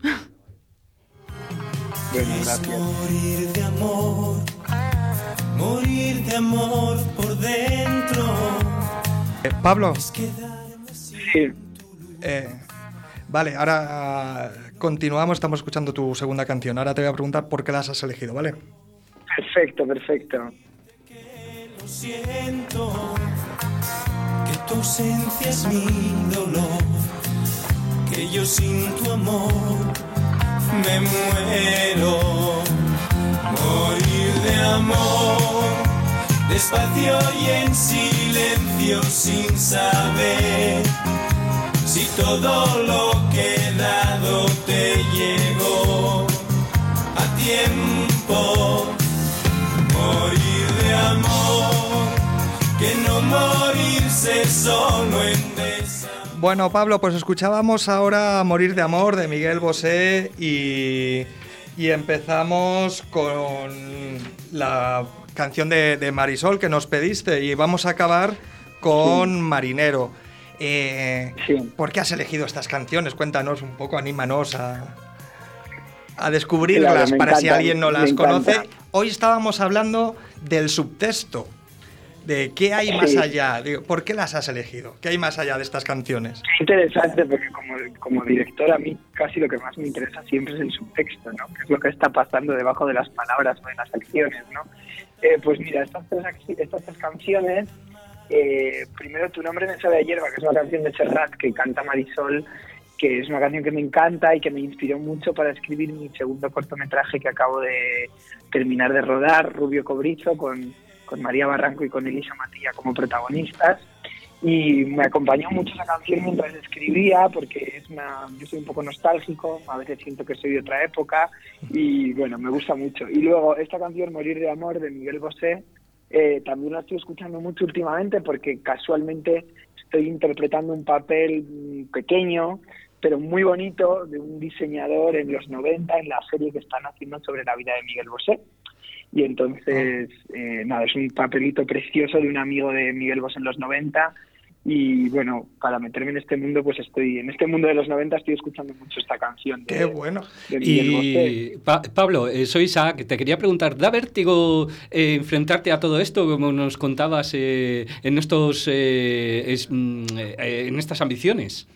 Bueno, gracias. Morir de amor, morir de amor por dentro. Eh, Pablo, Sí. eh, vale, ahora ah, continuamos, estamos escuchando tu segunda canción. Ahora te voy a preguntar por qué las has elegido, ¿vale? Perfecto, perfecto. Lo siento, que tu ausencia es mi dolor, que yo sin tu amor me muero. Morir de amor, despacio y en silencio sin saber si todo lo que he dado te llegó a tiempo. Morir de amor, que no morirse solo en desamor. Bueno, Pablo, pues escuchábamos ahora Morir de Amor de Miguel Bosé y, y empezamos con la canción de, de Marisol que nos pediste y vamos a acabar con Marinero. Eh, Sí. ¿Por qué has elegido estas canciones? Cuéntanos un poco, anímanos a, descubrirlas para si alguien no las conoce. encanta. Hoy estábamos hablando del subtexto, de qué hay más Sí. allá. Digo, ¿Por qué las has elegido? ¿Qué hay más allá de estas canciones? Es interesante porque como, como director a mí casi lo que más me interesa siempre es el subtexto, ¿no? Que es lo que está pasando debajo de las palabras o de las acciones, ¿no? Eh, pues mira, estas tres, estas tres canciones, eh, primero Tu nombre me sabe a hierba, que es una canción de Serrat que canta Marisol, que es una canción que me encanta y que me inspiró mucho para escribir mi segundo cortometraje que acabo de terminar de rodar, Rubio Cobrizo, con, con María Barranco y con Elisa Matilla como protagonistas. Y me acompañó mucho esa canción mientras escribía porque es una yo soy un poco nostálgico a veces siento que soy de otra época y bueno me gusta mucho. Y luego esta canción Morir de amor de Miguel Bosé eh, también la estoy escuchando mucho últimamente porque casualmente estoy interpretando un papel pequeño pero muy bonito de un diseñador en los 90 en la serie que están haciendo sobre la vida de Miguel Bosé y entonces, eh, nada, es un papelito precioso de un amigo de Miguel Bosé en los 90. Y bueno, para meterme en este mundo, pues estoy, en este mundo de los 90 estoy escuchando mucho esta canción. De, Qué bueno. de. Y Pa- Pablo, eh, soy Isaac, te quería preguntar, ¿da vértigo eh, enfrentarte a todo esto, como nos contabas eh, en, estos, eh, es- mm, en estas ambiciones?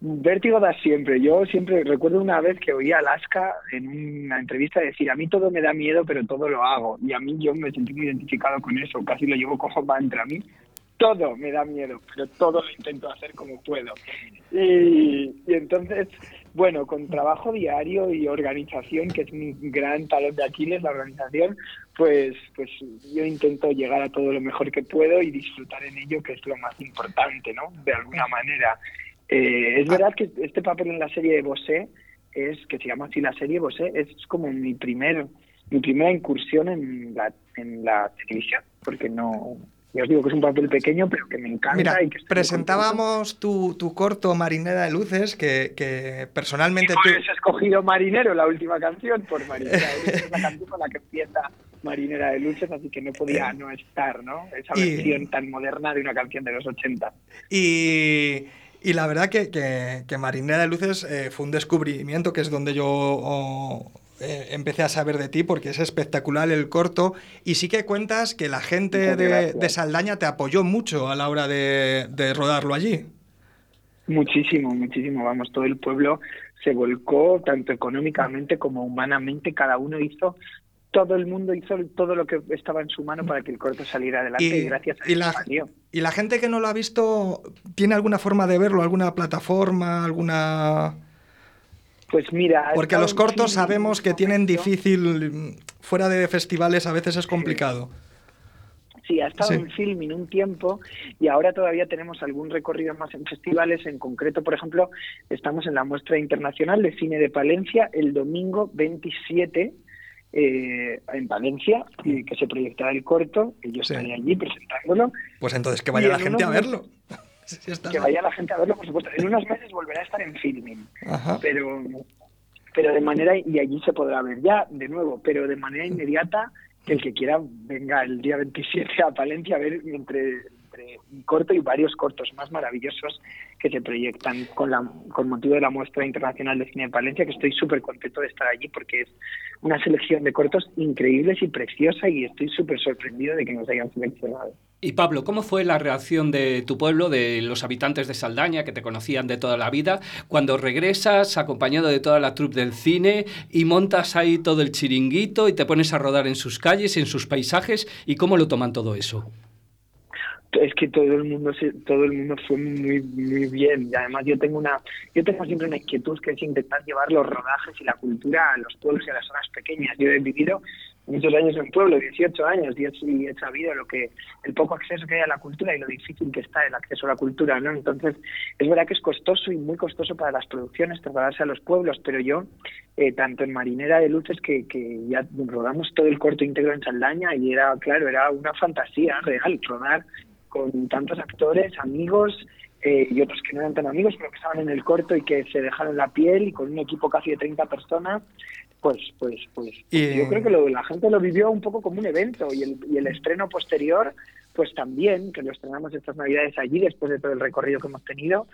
Vértigo da siempre. Yo siempre recuerdo una vez que oí a Alaska en una entrevista decir, a mí todo me da miedo, pero todo lo hago. Y a mí yo me sentí muy identificado con eso, casi lo llevo como mantra. A mí todo me da miedo, pero todo lo intento hacer como puedo. Y, y entonces, bueno, con trabajo diario y organización, que es mi gran talón de Aquiles, la organización, pues, pues yo intento llegar a todo lo mejor que puedo y disfrutar en ello, que es lo más importante, ¿no? De alguna manera. Eh, es verdad que este papel en la serie de Bosé es que se llama así la serie Bosé es como mi primer mi primera incursión en la en la televisión porque no ya os digo que es un papel pequeño pero que me encanta Mira, y que presentábamos tu, tu corto Marinera de Luces, que, que personalmente tú... He escogido Marinero la última canción por Marinera de Luces, es la canción con la que empieza Marinera de Luces así que no podía no estar no esa Y- versión tan moderna de una canción de los 80 Y, y la verdad que, que, que Marinera de Luces eh, fue un descubrimiento, que es donde yo oh, eh, empecé a saber de ti, porque es espectacular el corto. Y sí que cuentas que la gente de, Saldaña te apoyó mucho a la hora de, de rodarlo allí. Muchísimo, muchísimo. Vamos, todo el pueblo se volcó, tanto económicamente como humanamente. Cada uno hizo, todo el mundo hizo todo lo que estaba en su mano para que el corto saliera adelante y, Y, gracias a y la, salió. y la gente que no lo ha visto, ¿tiene alguna forma de verlo? ¿Alguna plataforma? ¿Alguna...? Pues mira, Porque los cortos sabemos que tienen difícil, fuera de festivales a veces es complicado. Sí, ha estado Sí. en filming un tiempo y ahora todavía tenemos algún recorrido más en festivales. En concreto, por ejemplo, estamos en la muestra internacional de cine de Palencia el domingo 27 eh, en Palencia, y que se proyectará el corto, que yo Sí. estaré allí presentándolo. Pues entonces que vaya la en gente a verlo. Que vaya la gente a verlo, por supuesto. En unos meses volverá a estar en filming, Ajá. pero, pero de manera, y allí se podrá ver ya, de nuevo, pero de manera inmediata, que el que quiera venga el día 27 a Palencia a ver entre, entre un corto y varios cortos más maravillosos que se proyectan con, la, motivo de la muestra internacional de cine de Palencia, que estoy súper contento de estar allí porque es una selección de cortos increíbles y preciosa y estoy súper sorprendido de que nos hayan seleccionado. Y Pablo, ¿cómo fue la reacción de tu pueblo, de los habitantes de Saldaña, que te conocían de toda la vida, cuando regresas acompañado de toda la troupe del cine y montas ahí todo el chiringuito y te pones a rodar en sus calles, en sus paisajes? ¿Y cómo lo toman todo eso? Es que todo el mundo se- todo el mundo fue muy muy bien y además yo tengo una yo tengo siempre una inquietud que es intentar llevar los rodajes y la cultura a los pueblos y a las zonas pequeñas yo he vivido muchos años en pueblo, 18 años, y he, y sabido lo que el poco acceso que hay a la cultura y lo difícil que está el acceso a la cultura, ¿no? Entonces, es verdad que es costoso y muy costoso para las producciones trasladarse a los pueblos, pero yo, eh, tanto en Marinera de Luces, que, que ya rodamos todo el corto íntegro en Saldaña, y era, claro, era una fantasía real rodar con tantos actores, amigos, eh, y otros que no eran tan amigos, pero que estaban en el corto y que se dejaron la piel y con un equipo casi de 30 personas, pues, pues, pues, Y- yo creo que lo- la gente lo vivió un poco como un evento y el, y el estreno posterior, pues también, que lo estrenamos estas navidades allí después de todo el recorrido que hemos tenido,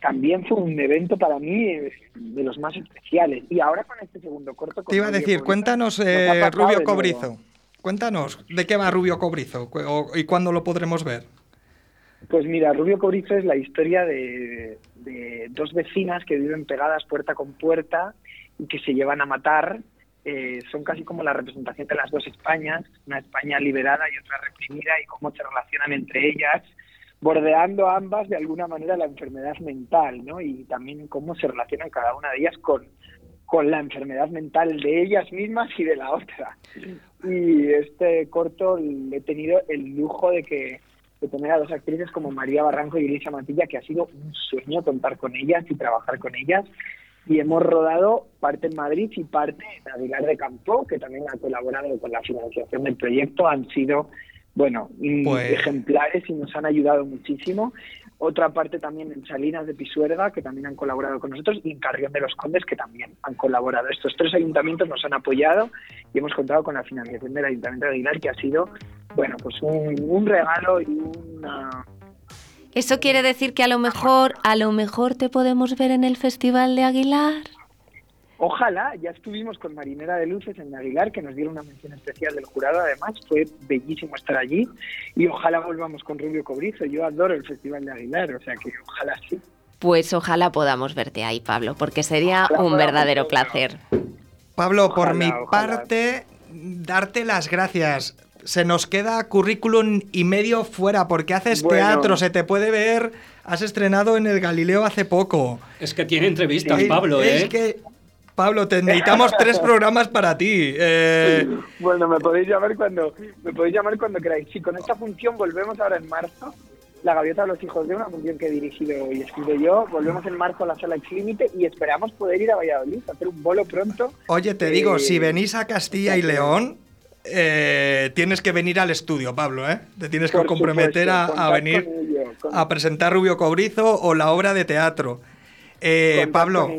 también fue un evento para mí eh, de los más especiales. Y ahora con este segundo corto... Te iba a decir, Cobrizo, cuéntanos, eh, Rubio. Cobrizo. Cuéntanos, ¿de qué va Rubio Cobrizo? O- ¿Y cuándo lo podremos ver? Pues mira, Rubio Cobrizo es la historia de, dos vecinas que viven pegadas puerta con puerta y que se llevan a matar. Eh, son casi como la representación de las dos Españas, una España liberada y otra reprimida, y cómo se relacionan entre ellas, bordeando ambas de alguna manera la enfermedad mental, ¿no? Y también cómo se relacionan cada una de ellas con, con la enfermedad mental de ellas mismas y de la otra. Y este corto le he tenido el lujo de que de tener a dos actrices como María Barranco y Elisa Matilla, que ha sido un sueño contar con ellas y trabajar con ellas. Y hemos rodado parte en Madrid y parte en Aguilar de Campo, que también ha colaborado con la financiación del proyecto. Han sido, bueno, Pues- ejemplares y nos han ayudado muchísimo. Otra parte también en Salinas de Pisuerga, que también han colaborado con nosotros, y en Carrión de los Condes, que también han colaborado. Estos tres ayuntamientos nos han apoyado y hemos contado con la financiación del Ayuntamiento de Aguilar, que ha sido, bueno, pues un, un regalo y una... Eso quiere decir que a lo mejor, a lo mejor te podemos ver en el Festival de Aguilar. Ojalá, ya estuvimos con Marinera de Luces en Aguilar, que nos dieron una mención especial del jurado, además, fue bellísimo estar allí, y ojalá volvamos con Rubio Cobrizo, yo adoro el Festival de Aguilar, o sea que ojalá sí. Pues ojalá podamos verte ahí, Pablo, porque sería Ojalá un verdadero placer. Pablo, por mi ojalá. parte, darte las gracias. Se nos queda currículum y medio fuera porque haces Bueno. teatro, se te puede ver. Has estrenado en el Galileo hace poco. Es que tiene entrevistas, Es- Pablo, es ¿eh? que, Pablo, te necesitamos tres programas para ti. Eh, Bueno, me podéis llamar cuando me podéis llamar cuando queráis. Sí, con esta función volvemos ahora en marzo. La Gaviota de los Hijos de una función que he dirigido y escrito yo. Volvemos en marzo a la sala Ex Límite y esperamos poder ir a Valladolid, hacer un bolo pronto. oye, te digo, Eh, si venís a Castilla y León, eh, tienes que venir al estudio, Pablo, ¿eh? Te tienes que comprometer supuesto, a- a, venir con ello, con- a presentar Rubio Cobrizo o la obra de teatro. Eh, Pablo,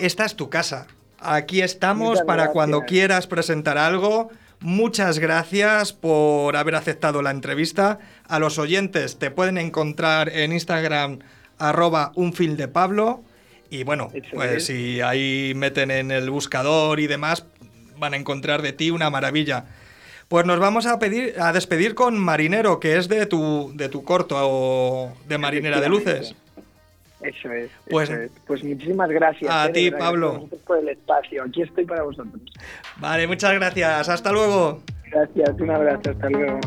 esta es tu casa. Aquí estamos Muchas para cuando quieras presentar algo. Muchas gracias por haber aceptado la entrevista. A los oyentes te pueden encontrar en Instagram arroba un film de Pablo. Y bueno, pues es. si ahí meten en el buscador y demás, van a encontrar de ti una maravilla. Pues nos vamos a pedir a despedir con Marinero, que es de tu de tu corto o de Marinera de Luces. Eso es. Pues- eso es. pues muchísimas gracias. A eh, ti, Pablo. por el espacio. Aquí estoy para vosotros. Vale, muchas gracias. Hasta luego. Gracias, un abrazo, hasta luego.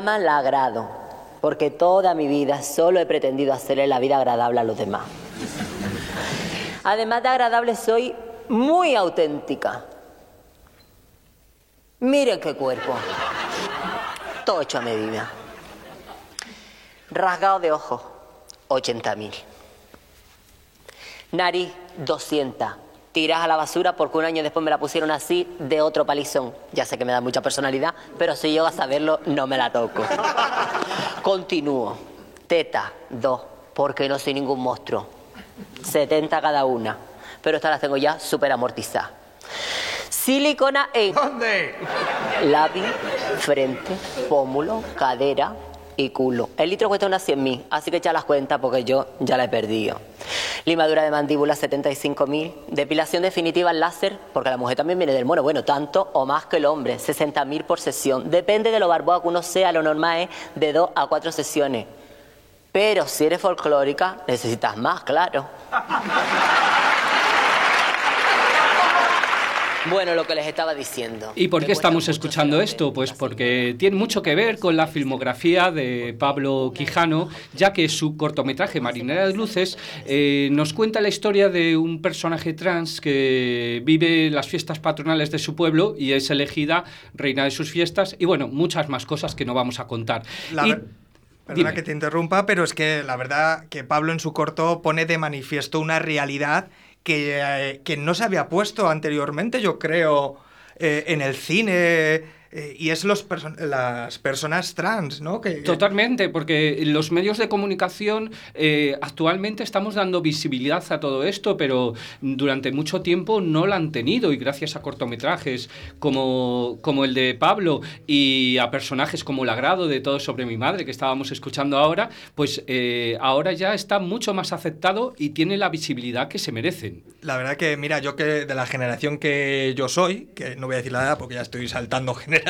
La agrado, porque toda mi vida solo he pretendido hacerle la vida agradable a los demás. Además de agradable, soy muy auténtica. Miren qué cuerpo. Todo hecho a medida. Rasgado de ojos, 80.000. Nariz, 200. Tiras a la basura porque un año después me la pusieron así de otro palizón. Ya sé que me da mucha personalidad, pero si yo a saberlo no me la toco. Continúo. Teta, dos, porque no soy ningún monstruo. 70 cada una. Pero estas las tengo ya súper amortizadas. Silicona en ¿Dónde? labio, frente, pómulo, cadera y culo. El litro cuesta unas 100.000, así que echa las cuentas porque yo ya la he perdido. Limadura de mandíbula 75.000. Depilación definitiva láser, porque la mujer también viene del mono. Bueno, tanto o más que el hombre, 60.000 por sesión. Depende de lo barboa que uno sea, lo normal es de 2 a 4 sesiones. Pero si eres folclórica, necesitas más, claro. Bueno, lo que les estaba diciendo. ¿Y por qué estamos escuchando esto? Pues porque tiene mucho que ver con la filmografía de Pablo Quijano, ya que su cortometraje Marinera de Luces eh, nos cuenta la historia de un personaje trans que vive las fiestas patronales de su pueblo y es elegida reina de sus fiestas y bueno, muchas más cosas que no vamos a contar. La Y- Perdona dime. que te interrumpa, pero es que la verdad que Pablo en su corto pone de manifiesto una realidad que, eh, que no se había puesto anteriormente, yo creo, eh, en el cine. Eh, y es los perso- las personas trans, ¿no? Que, Totalmente, porque los medios de comunicación eh, actualmente estamos dando visibilidad a todo esto, pero durante mucho tiempo no la han tenido y gracias a cortometrajes como, como el de Pablo y a personajes como El agrado de Todo sobre mi madre que estábamos escuchando ahora, pues eh, ahora ya está mucho más aceptado y tiene la visibilidad que se merecen. La verdad que, mira, yo que de la generación que yo soy, que no voy a decir la edad porque ya estoy saltando generaciones,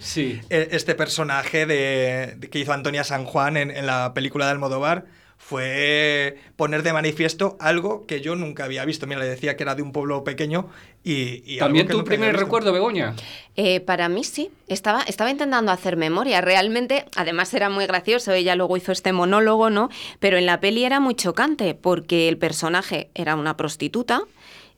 Sí. eh, este personaje de, de- que hizo Antonia San Juan en, en la película de Almodóvar fue poner de manifiesto algo que yo nunca había visto. Mira, le decía que era de un pueblo pequeño y... y algo ¿También que tu nunca había primer visto. recuerdo, Begoña? Eh, para mí sí, estaba, estaba intentando hacer memoria. Realmente, además era muy gracioso, ella luego hizo este monólogo, ¿no? Pero en la peli era muy chocante porque el personaje era una prostituta.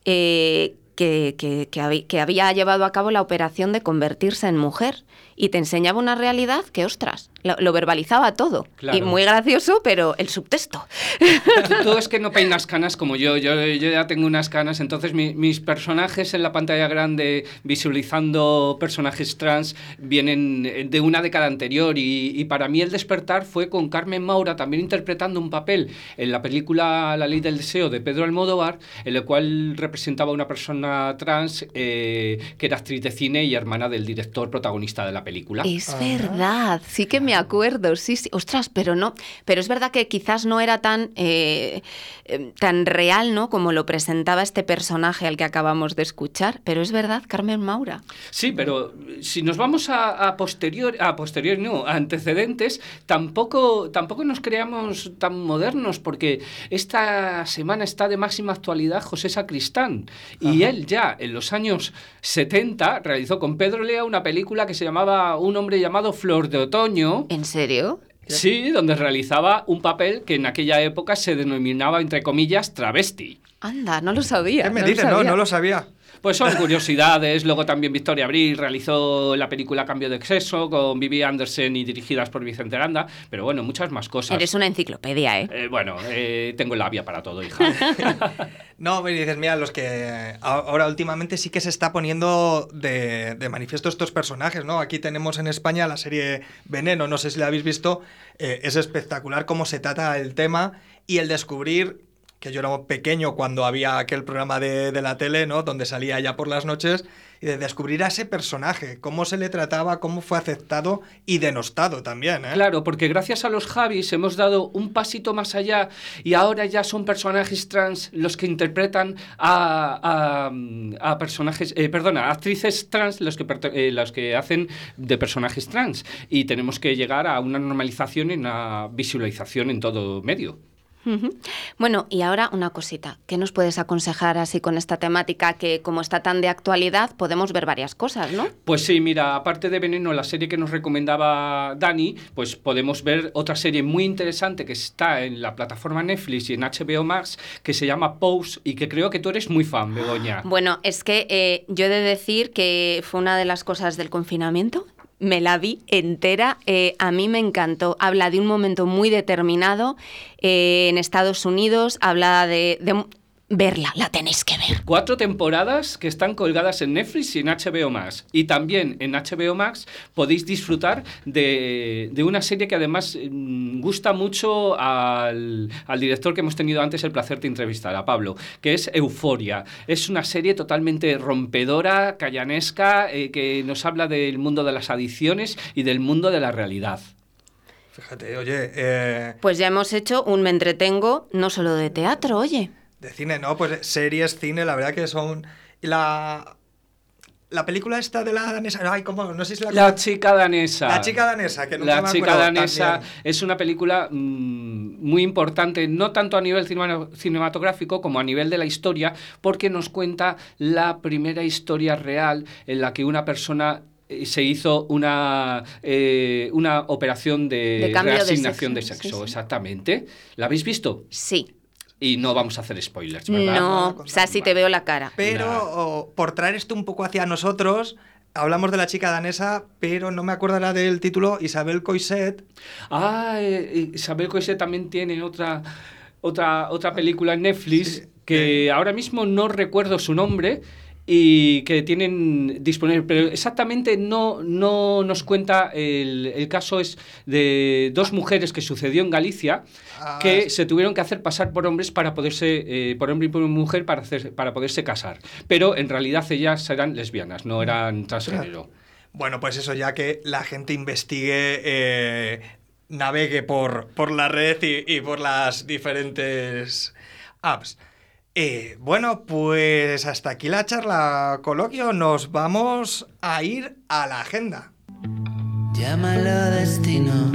eh, que, que- que había llevado a cabo la operación de convertirse en mujer y te enseñaba una realidad que, ostras, lo, lo verbalizaba todo. Claro. Y muy gracioso, pero el subtexto. Tú, tú es que no peinas canas como yo. Yo, yo ya tengo unas canas. Entonces, mi- mis personajes en la pantalla grande, visualizando personajes trans, vienen de una década anterior. Y, y para mí, el despertar fue con Carmen Maura también interpretando un papel en la película La Ley del Deseo de Pedro Almodóvar, en el cual representaba a una persona trans eh, que era actriz de cine y hermana del director protagonista de la película. Es verdad, sí que me acuerdo, sí, sí. Ostras, pero no, pero es verdad que quizás no era tan, eh, eh, tan real, ¿no? Como lo presentaba este personaje al que acabamos de escuchar. Pero es verdad, Carmen Maura. Sí, pero si nos vamos a, a posterior, a posterior no, a antecedentes, tampoco, tampoco nos creamos tan modernos, porque esta semana está de máxima actualidad José Sacristán. Y él ya en los años 70 realizó con Pedro Lea una película que se llamaba Un hombre llamado Flor de Otoño. ¿En serio? Sí, donde realizaba un papel que en aquella época se denominaba, entre comillas, travesti. Anda, no lo sabía. ¿Qué me no dices? No, no lo sabía. Pues son curiosidades. Luego también Victoria Abril realizó la película Cambio de Exceso con Vivi Anderson y dirigidas por Vicente Aranda. Pero bueno, muchas más cosas. Eres una enciclopedia, ¿eh? Eh, bueno, eh, tengo labia para todo, hija. No, me dices, mira, los que ahora últimamente sí que se está poniendo de, de manifiesto estos personajes, ¿no? Aquí tenemos en España la serie Veneno, no sé si la habéis visto, eh, es espectacular cómo se trata el tema y el descubrir que yo era pequeño cuando había aquel programa de, de la tele, ¿no? Donde salía ya por las noches, y de descubrir a ese personaje, cómo se le trataba, cómo fue aceptado y denostado también, ¿eh? Claro, porque gracias a los Javis hemos dado un pasito más allá y ahora ya son personajes trans los que interpretan a, a- personajes, eh, perdona, actrices trans los que, eh, los que hacen de personajes trans. Y tenemos que llegar a una normalización y una visualización en todo medio. Bueno, y ahora una cosita. ¿Qué nos puedes aconsejar así con esta temática que, como está tan de actualidad, podemos ver varias cosas, ¿no? Pues sí, mira, aparte de Veneno, la serie que nos recomendaba Dani, pues podemos ver otra serie muy interesante que está en la plataforma Netflix y en HBO Max, que se llama Pose y que creo que tú eres muy fan, Begoña. Bueno, es que eh, yo he de decir que fue una de las cosas del confinamiento. Me la vi entera, eh, a mí me encantó. Habla de un momento muy determinado eh, en Estados Unidos, habla de, de verla, la tenéis que ver. Cuatro temporadas que están colgadas en Netflix y en HBO Max. Y también en HBO Max podéis disfrutar de, de una serie que además mm, gusta mucho al, al director que hemos tenido antes el placer de entrevistar, a Pablo, que es Euforia. Es una serie totalmente rompedora, callanesca, eh, que nos habla del mundo de las adicciones y del mundo de la realidad. Fíjate, oye, eh, Pues ya hemos hecho un me entretengo, no solo de teatro, oye. De cine, no, pues series, cine, la verdad que son... La, la película esta de la danesa, ay, ¿cómo? No sé si la... La chica danesa. La chica danesa, que nunca La me chica danesa también. es una película mm, muy importante, no tanto a nivel cinema- cinematográfico como a nivel de la historia, porque nos cuenta la primera historia real en la que una persona eh, se hizo una, eh, una operación de, De reasignación de sexo, sexo, sí, sí. exactamente. ¿La habéis visto? Sí. Y no vamos a hacer spoilers, ¿verdad? No, o sea, si te veo la cara. Pero por traer esto un poco hacia nosotros, hablamos de la chica danesa, pero no me acordará del título, Isabel Coiset. Ah, eh, Isabel Coixet también tiene otra, otra, otra película en Netflix Sí, que ahora mismo no recuerdo su nombre y que tienen disponible, pero exactamente no, no nos cuenta, el, el caso es de dos mujeres que sucedió en Galicia Ah, que se tuvieron que hacer pasar por hombres para poderse, eh, por hombre y por mujer para, hacer, para poderse casar, pero en realidad ellas eran lesbianas, no eran transgénero. Bueno, pues eso, ya que la gente investigue, eh, navegue por, por la red y, y por las diferentes apps. Eh, bueno, pues hasta aquí la charla coloquio. Nos vamos a ir a la agenda. Llámalo destino,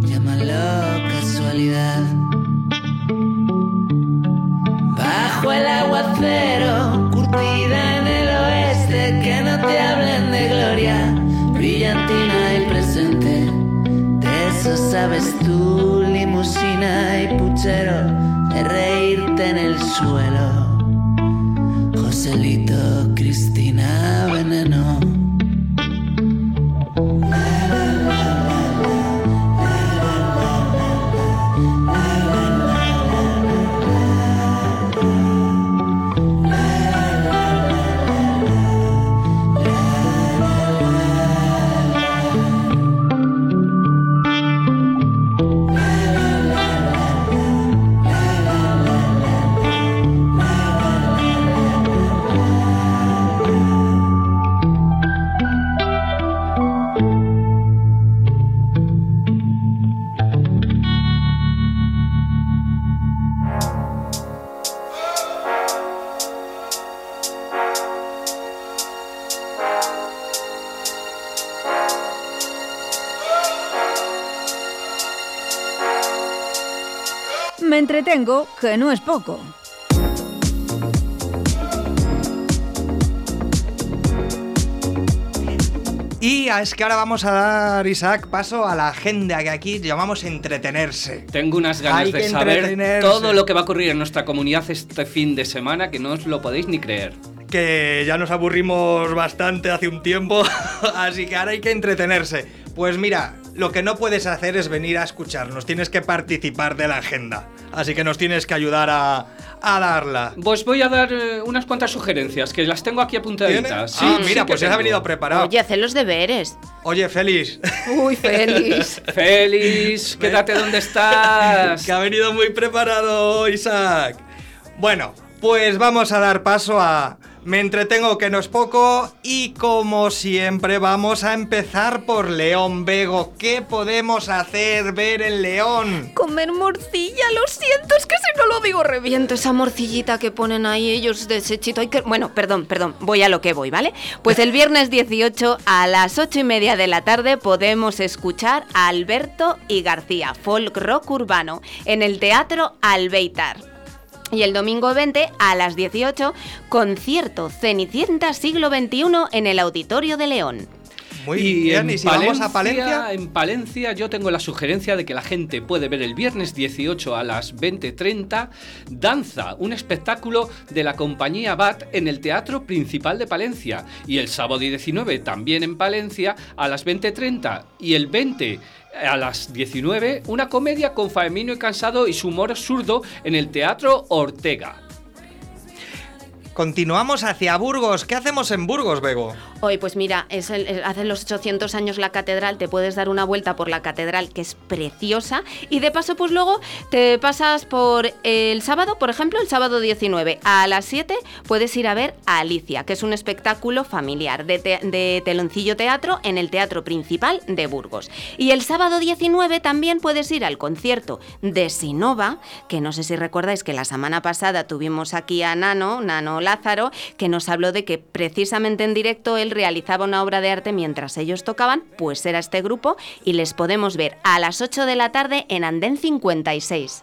llámalo casualidad. Bajo el aguacero, curtida en el oeste, que no te hablen de gloria, brillantina y presente. De eso sabes tú, limusina y puchero, de en el suelo. Joselito, Cristina, veneno. Que no es poco. Y es que ahora vamos a dar, Isaac, paso a la agenda que aquí llamamos entretenerse. Tengo unas ganas Hay de saber todo lo que va a ocurrir en nuestra comunidad este fin de semana que no os lo podéis ni creer. que ya nos aburrimos bastante hace un tiempo, así que ahora hay que entretenerse. Pues mira, lo que no puedes hacer es venir a escucharnos, tienes que participar de la agenda, así que nos tienes que ayudar a, a darla. Pues voy a dar eh, unas cuantas sugerencias que las tengo aquí apuntaditas. Sí, ah, sí mira, pues ya se ha venido preparado. Oye, haced los deberes. Oye, Félix, Uy, Félix. Félix, quédate donde estás. que ha venido muy preparado, Isaac. Bueno, pues vamos a dar paso a Me entretengo que no es poco y como siempre vamos a empezar por León Vego. ¿Qué podemos hacer ver en León? Comer morcilla, lo siento, es que si no lo digo reviento esa morcillita que ponen ahí ellos de. Hay que... Bueno, perdón, perdón, voy a lo que voy, ¿vale? Pues el viernes 18 a las 8 y media de la tarde podemos escuchar a Alberto y García, folk rock urbano, en el Teatro Albeitar. Y el domingo 20 a las 18, concierto Cenicienta siglo XXI en el Auditorio de León. Muy bien, y si vamos a Palencia. En Palencia yo tengo la sugerencia de que la gente puede ver el viernes 18 a las 20.30 Danza, un espectáculo de la compañía BAT en el Teatro Principal de Palencia. Y el sábado 19 también en Palencia a las 20.30 y el 20 a las 19 una comedia con Faemino y Cansado y su humor absurdo en el Teatro Ortega. Continuamos hacia Burgos. ¿Qué hacemos en Burgos, Bego? Hoy, pues mira, hace los 800 años la catedral, te puedes dar una vuelta por la catedral, que es preciosa, y de paso, pues luego te pasas por el sábado, por ejemplo, el sábado 19, a las 7 puedes ir a ver a Alicia, que es un espectáculo familiar de, de teloncillo teatro en el Teatro Principal de Burgos. Y el sábado 19 también puedes ir al concierto de Sinova, que no sé si recordáis que la semana pasada tuvimos aquí a Nano, Nano Lázaro, que nos habló de que precisamente en directo él realizaba una obra de arte mientras ellos tocaban, pues era este grupo, y les podemos ver a las 8 de la tarde en Andén 56.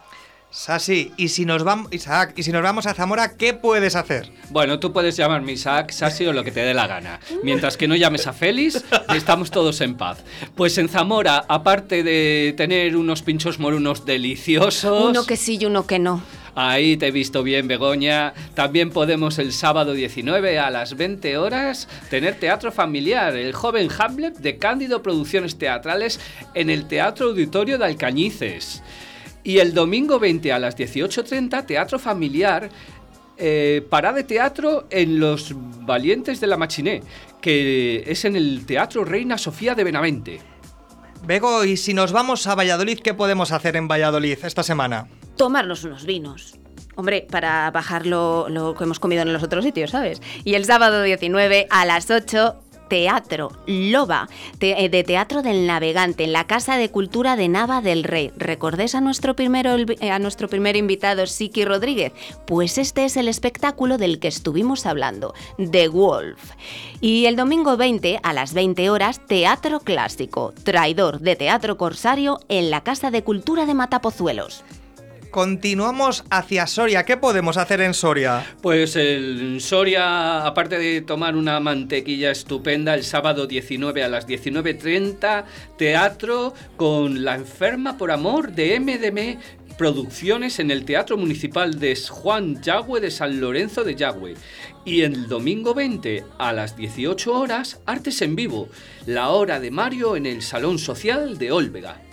Sasi, y si nos vamos, Isaac, y si nos vamos a Zamora, ¿qué puedes hacer? Bueno, tú puedes llamarme Isaac, Sasi o lo que te dé la gana. Mientras que no llames a Félix, estamos todos en paz. Pues en Zamora, aparte de tener unos pinchos morunos deliciosos... Uno que sí y uno que no. Ahí te he visto bien, Begoña. También podemos el sábado 19 a las 20 horas tener teatro familiar, el joven Hamlet de Cándido Producciones Teatrales en el Teatro Auditorio de Alcañices. Y el domingo 20 a las 18.30 teatro familiar, eh, parada de teatro en Los Valientes de la Machiné, que es en el Teatro Reina Sofía de Benavente. Bego, y si nos vamos a Valladolid, ¿qué podemos hacer en Valladolid esta semana? Tomarnos unos vinos. Hombre, para bajar lo, que hemos comido en los otros sitios, ¿sabes? Y el sábado 19 a las 8, Teatro Loba, eh, de Teatro del Navegante, en la Casa de Cultura de Nava del Rey. ¿Recordés a nuestro, primero, eh, a nuestro primer invitado, Siki Rodríguez? Pues este es el espectáculo del que estuvimos hablando, The Wolf. Y el domingo 20, a las 20 horas, Teatro Clásico, traidor de Teatro Corsario en la Casa de Cultura de Matapozuelos. Continuamos hacia Soria. ¿Qué podemos hacer en Soria? Pues el Soria, aparte de tomar una mantequilla estupenda, el sábado 19 a las 19.30, teatro con La enferma por amor de MDM Producciones en el Teatro Municipal de Juan Yagüe de San Lorenzo de Yagüe. Y el domingo 20 a las 18 horas, Artes en Vivo, la hora de Mario en el Salón Social de Olvega.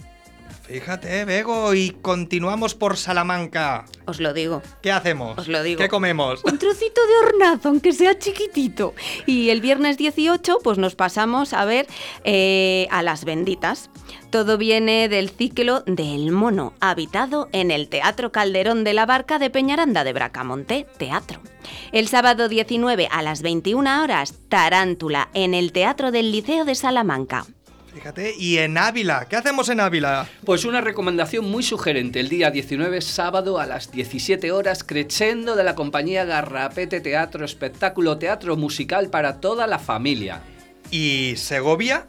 Fíjate, Bego, y continuamos por Salamanca. Os lo digo. ¿Qué hacemos? Os lo digo. ¿Qué comemos? Un trocito de hornazo, aunque sea chiquitito. Y el viernes 18, pues nos pasamos a ver eh, a las benditas. Todo viene del ciclo del mono, habitado en el Teatro Calderón de la Barca de Peñaranda de Bracamonte, Teatro. El sábado 19 a las 21 horas, Tarántula, en el Teatro del Liceo de Salamanca. Fíjate, y en Ávila. ¿Qué hacemos en Ávila? Pues una recomendación muy sugerente. El día 19, sábado a las 17 horas, Crescendo de la compañía Garrapete Teatro, espectáculo teatro musical para toda la familia. ¿Y Segovia?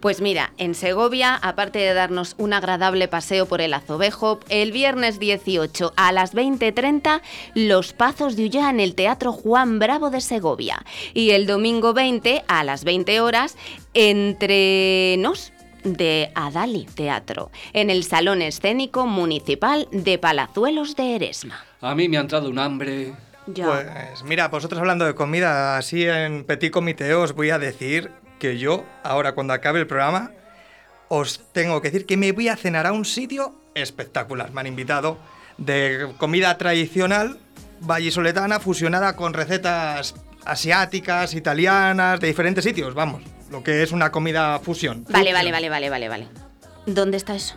Pues mira, en Segovia, aparte de darnos un agradable paseo por el Azobejo, el viernes 18 a las 20.30, Los Pazos de Ullá en el Teatro Juan Bravo de Segovia. Y el domingo 20 a las 20 horas, Entre Nos de Adali Teatro, en el Salón Escénico Municipal de Palazuelos de Eresma. A mí me ha entrado un hambre. Ya. Pues mira, vosotros hablando de comida, así en Petit Comité os voy a decir que yo, ahora cuando acabe el programa, os tengo que decir que me voy a cenar a un sitio espectacular. Me han invitado de comida tradicional vallisoletana fusionada con recetas asiáticas, italianas, de diferentes sitios, vamos. Lo que es una comida fusión. Vale, vale, vale, vale, vale, vale. ¿Dónde está eso?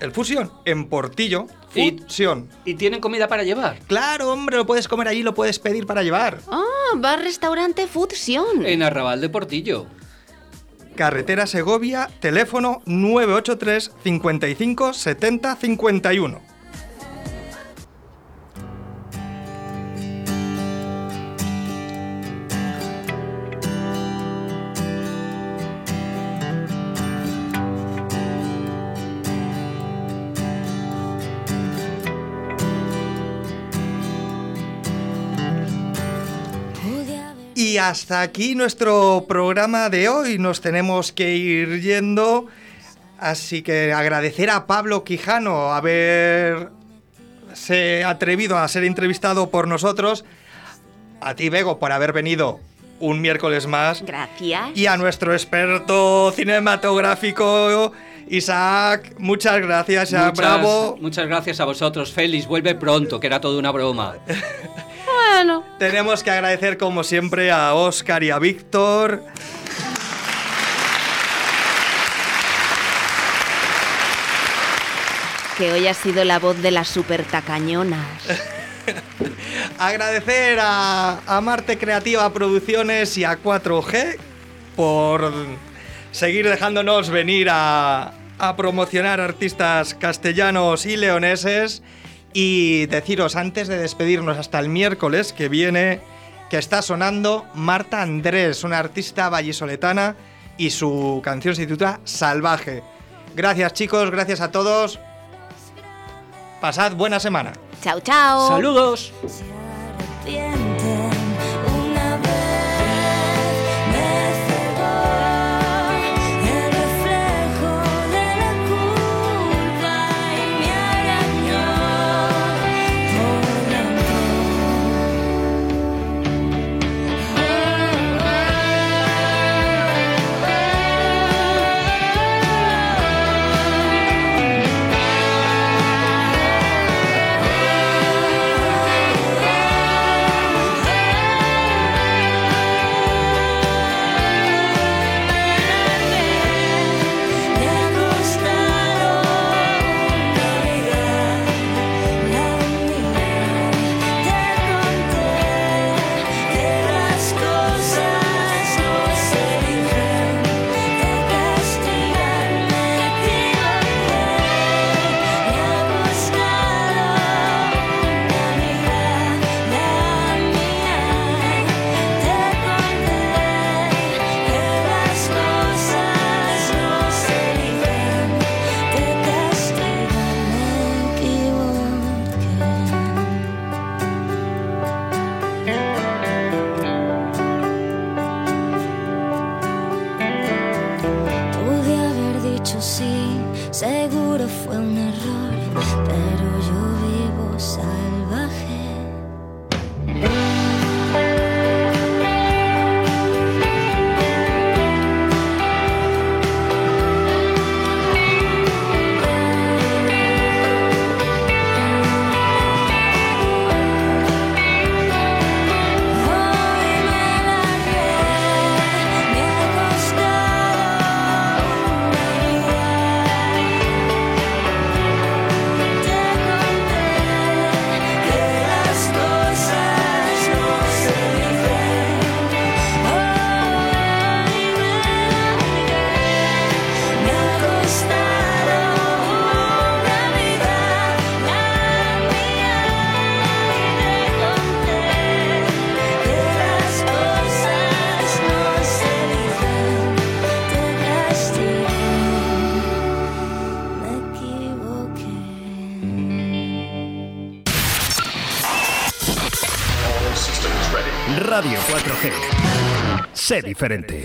El fusión, en Portillo, Y- fusión. ¿Y tienen comida para llevar? Claro, hombre, lo puedes comer allí, lo puedes pedir para llevar. Ah, bar-restaurante Fusión. En Arrabal de Portillo. Carretera Segovia, teléfono 983 55 70 51. Y hasta aquí nuestro programa de hoy. Nos tenemos que ir yendo. Así que agradecer a Pablo Quijano haberse atrevido a ser entrevistado por nosotros. A ti, Bego, por haber venido un miércoles más. Gracias. Y a nuestro experto cinematográfico, Isaac. Muchas gracias, Isaac Muchas, Bravo. muchas gracias a vosotros. Félix, vuelve pronto, que era todo una broma. Bueno. Tenemos que agradecer como siempre a Oscar y a Víctor. Que hoy ha sido la voz de las super tacañonas. Agradecer a, a Marte Creativa Producciones y a 4G por seguir dejándonos venir a, a promocionar artistas castellanos y leoneses. Y deciros antes de despedirnos hasta el miércoles que viene que está sonando Marta Andrés, una artista vallisoletana, y su canción se titula Salvaje. Gracias chicos, gracias a todos. Pasad buena semana. Chao, chao. Saludos. Sé diferente.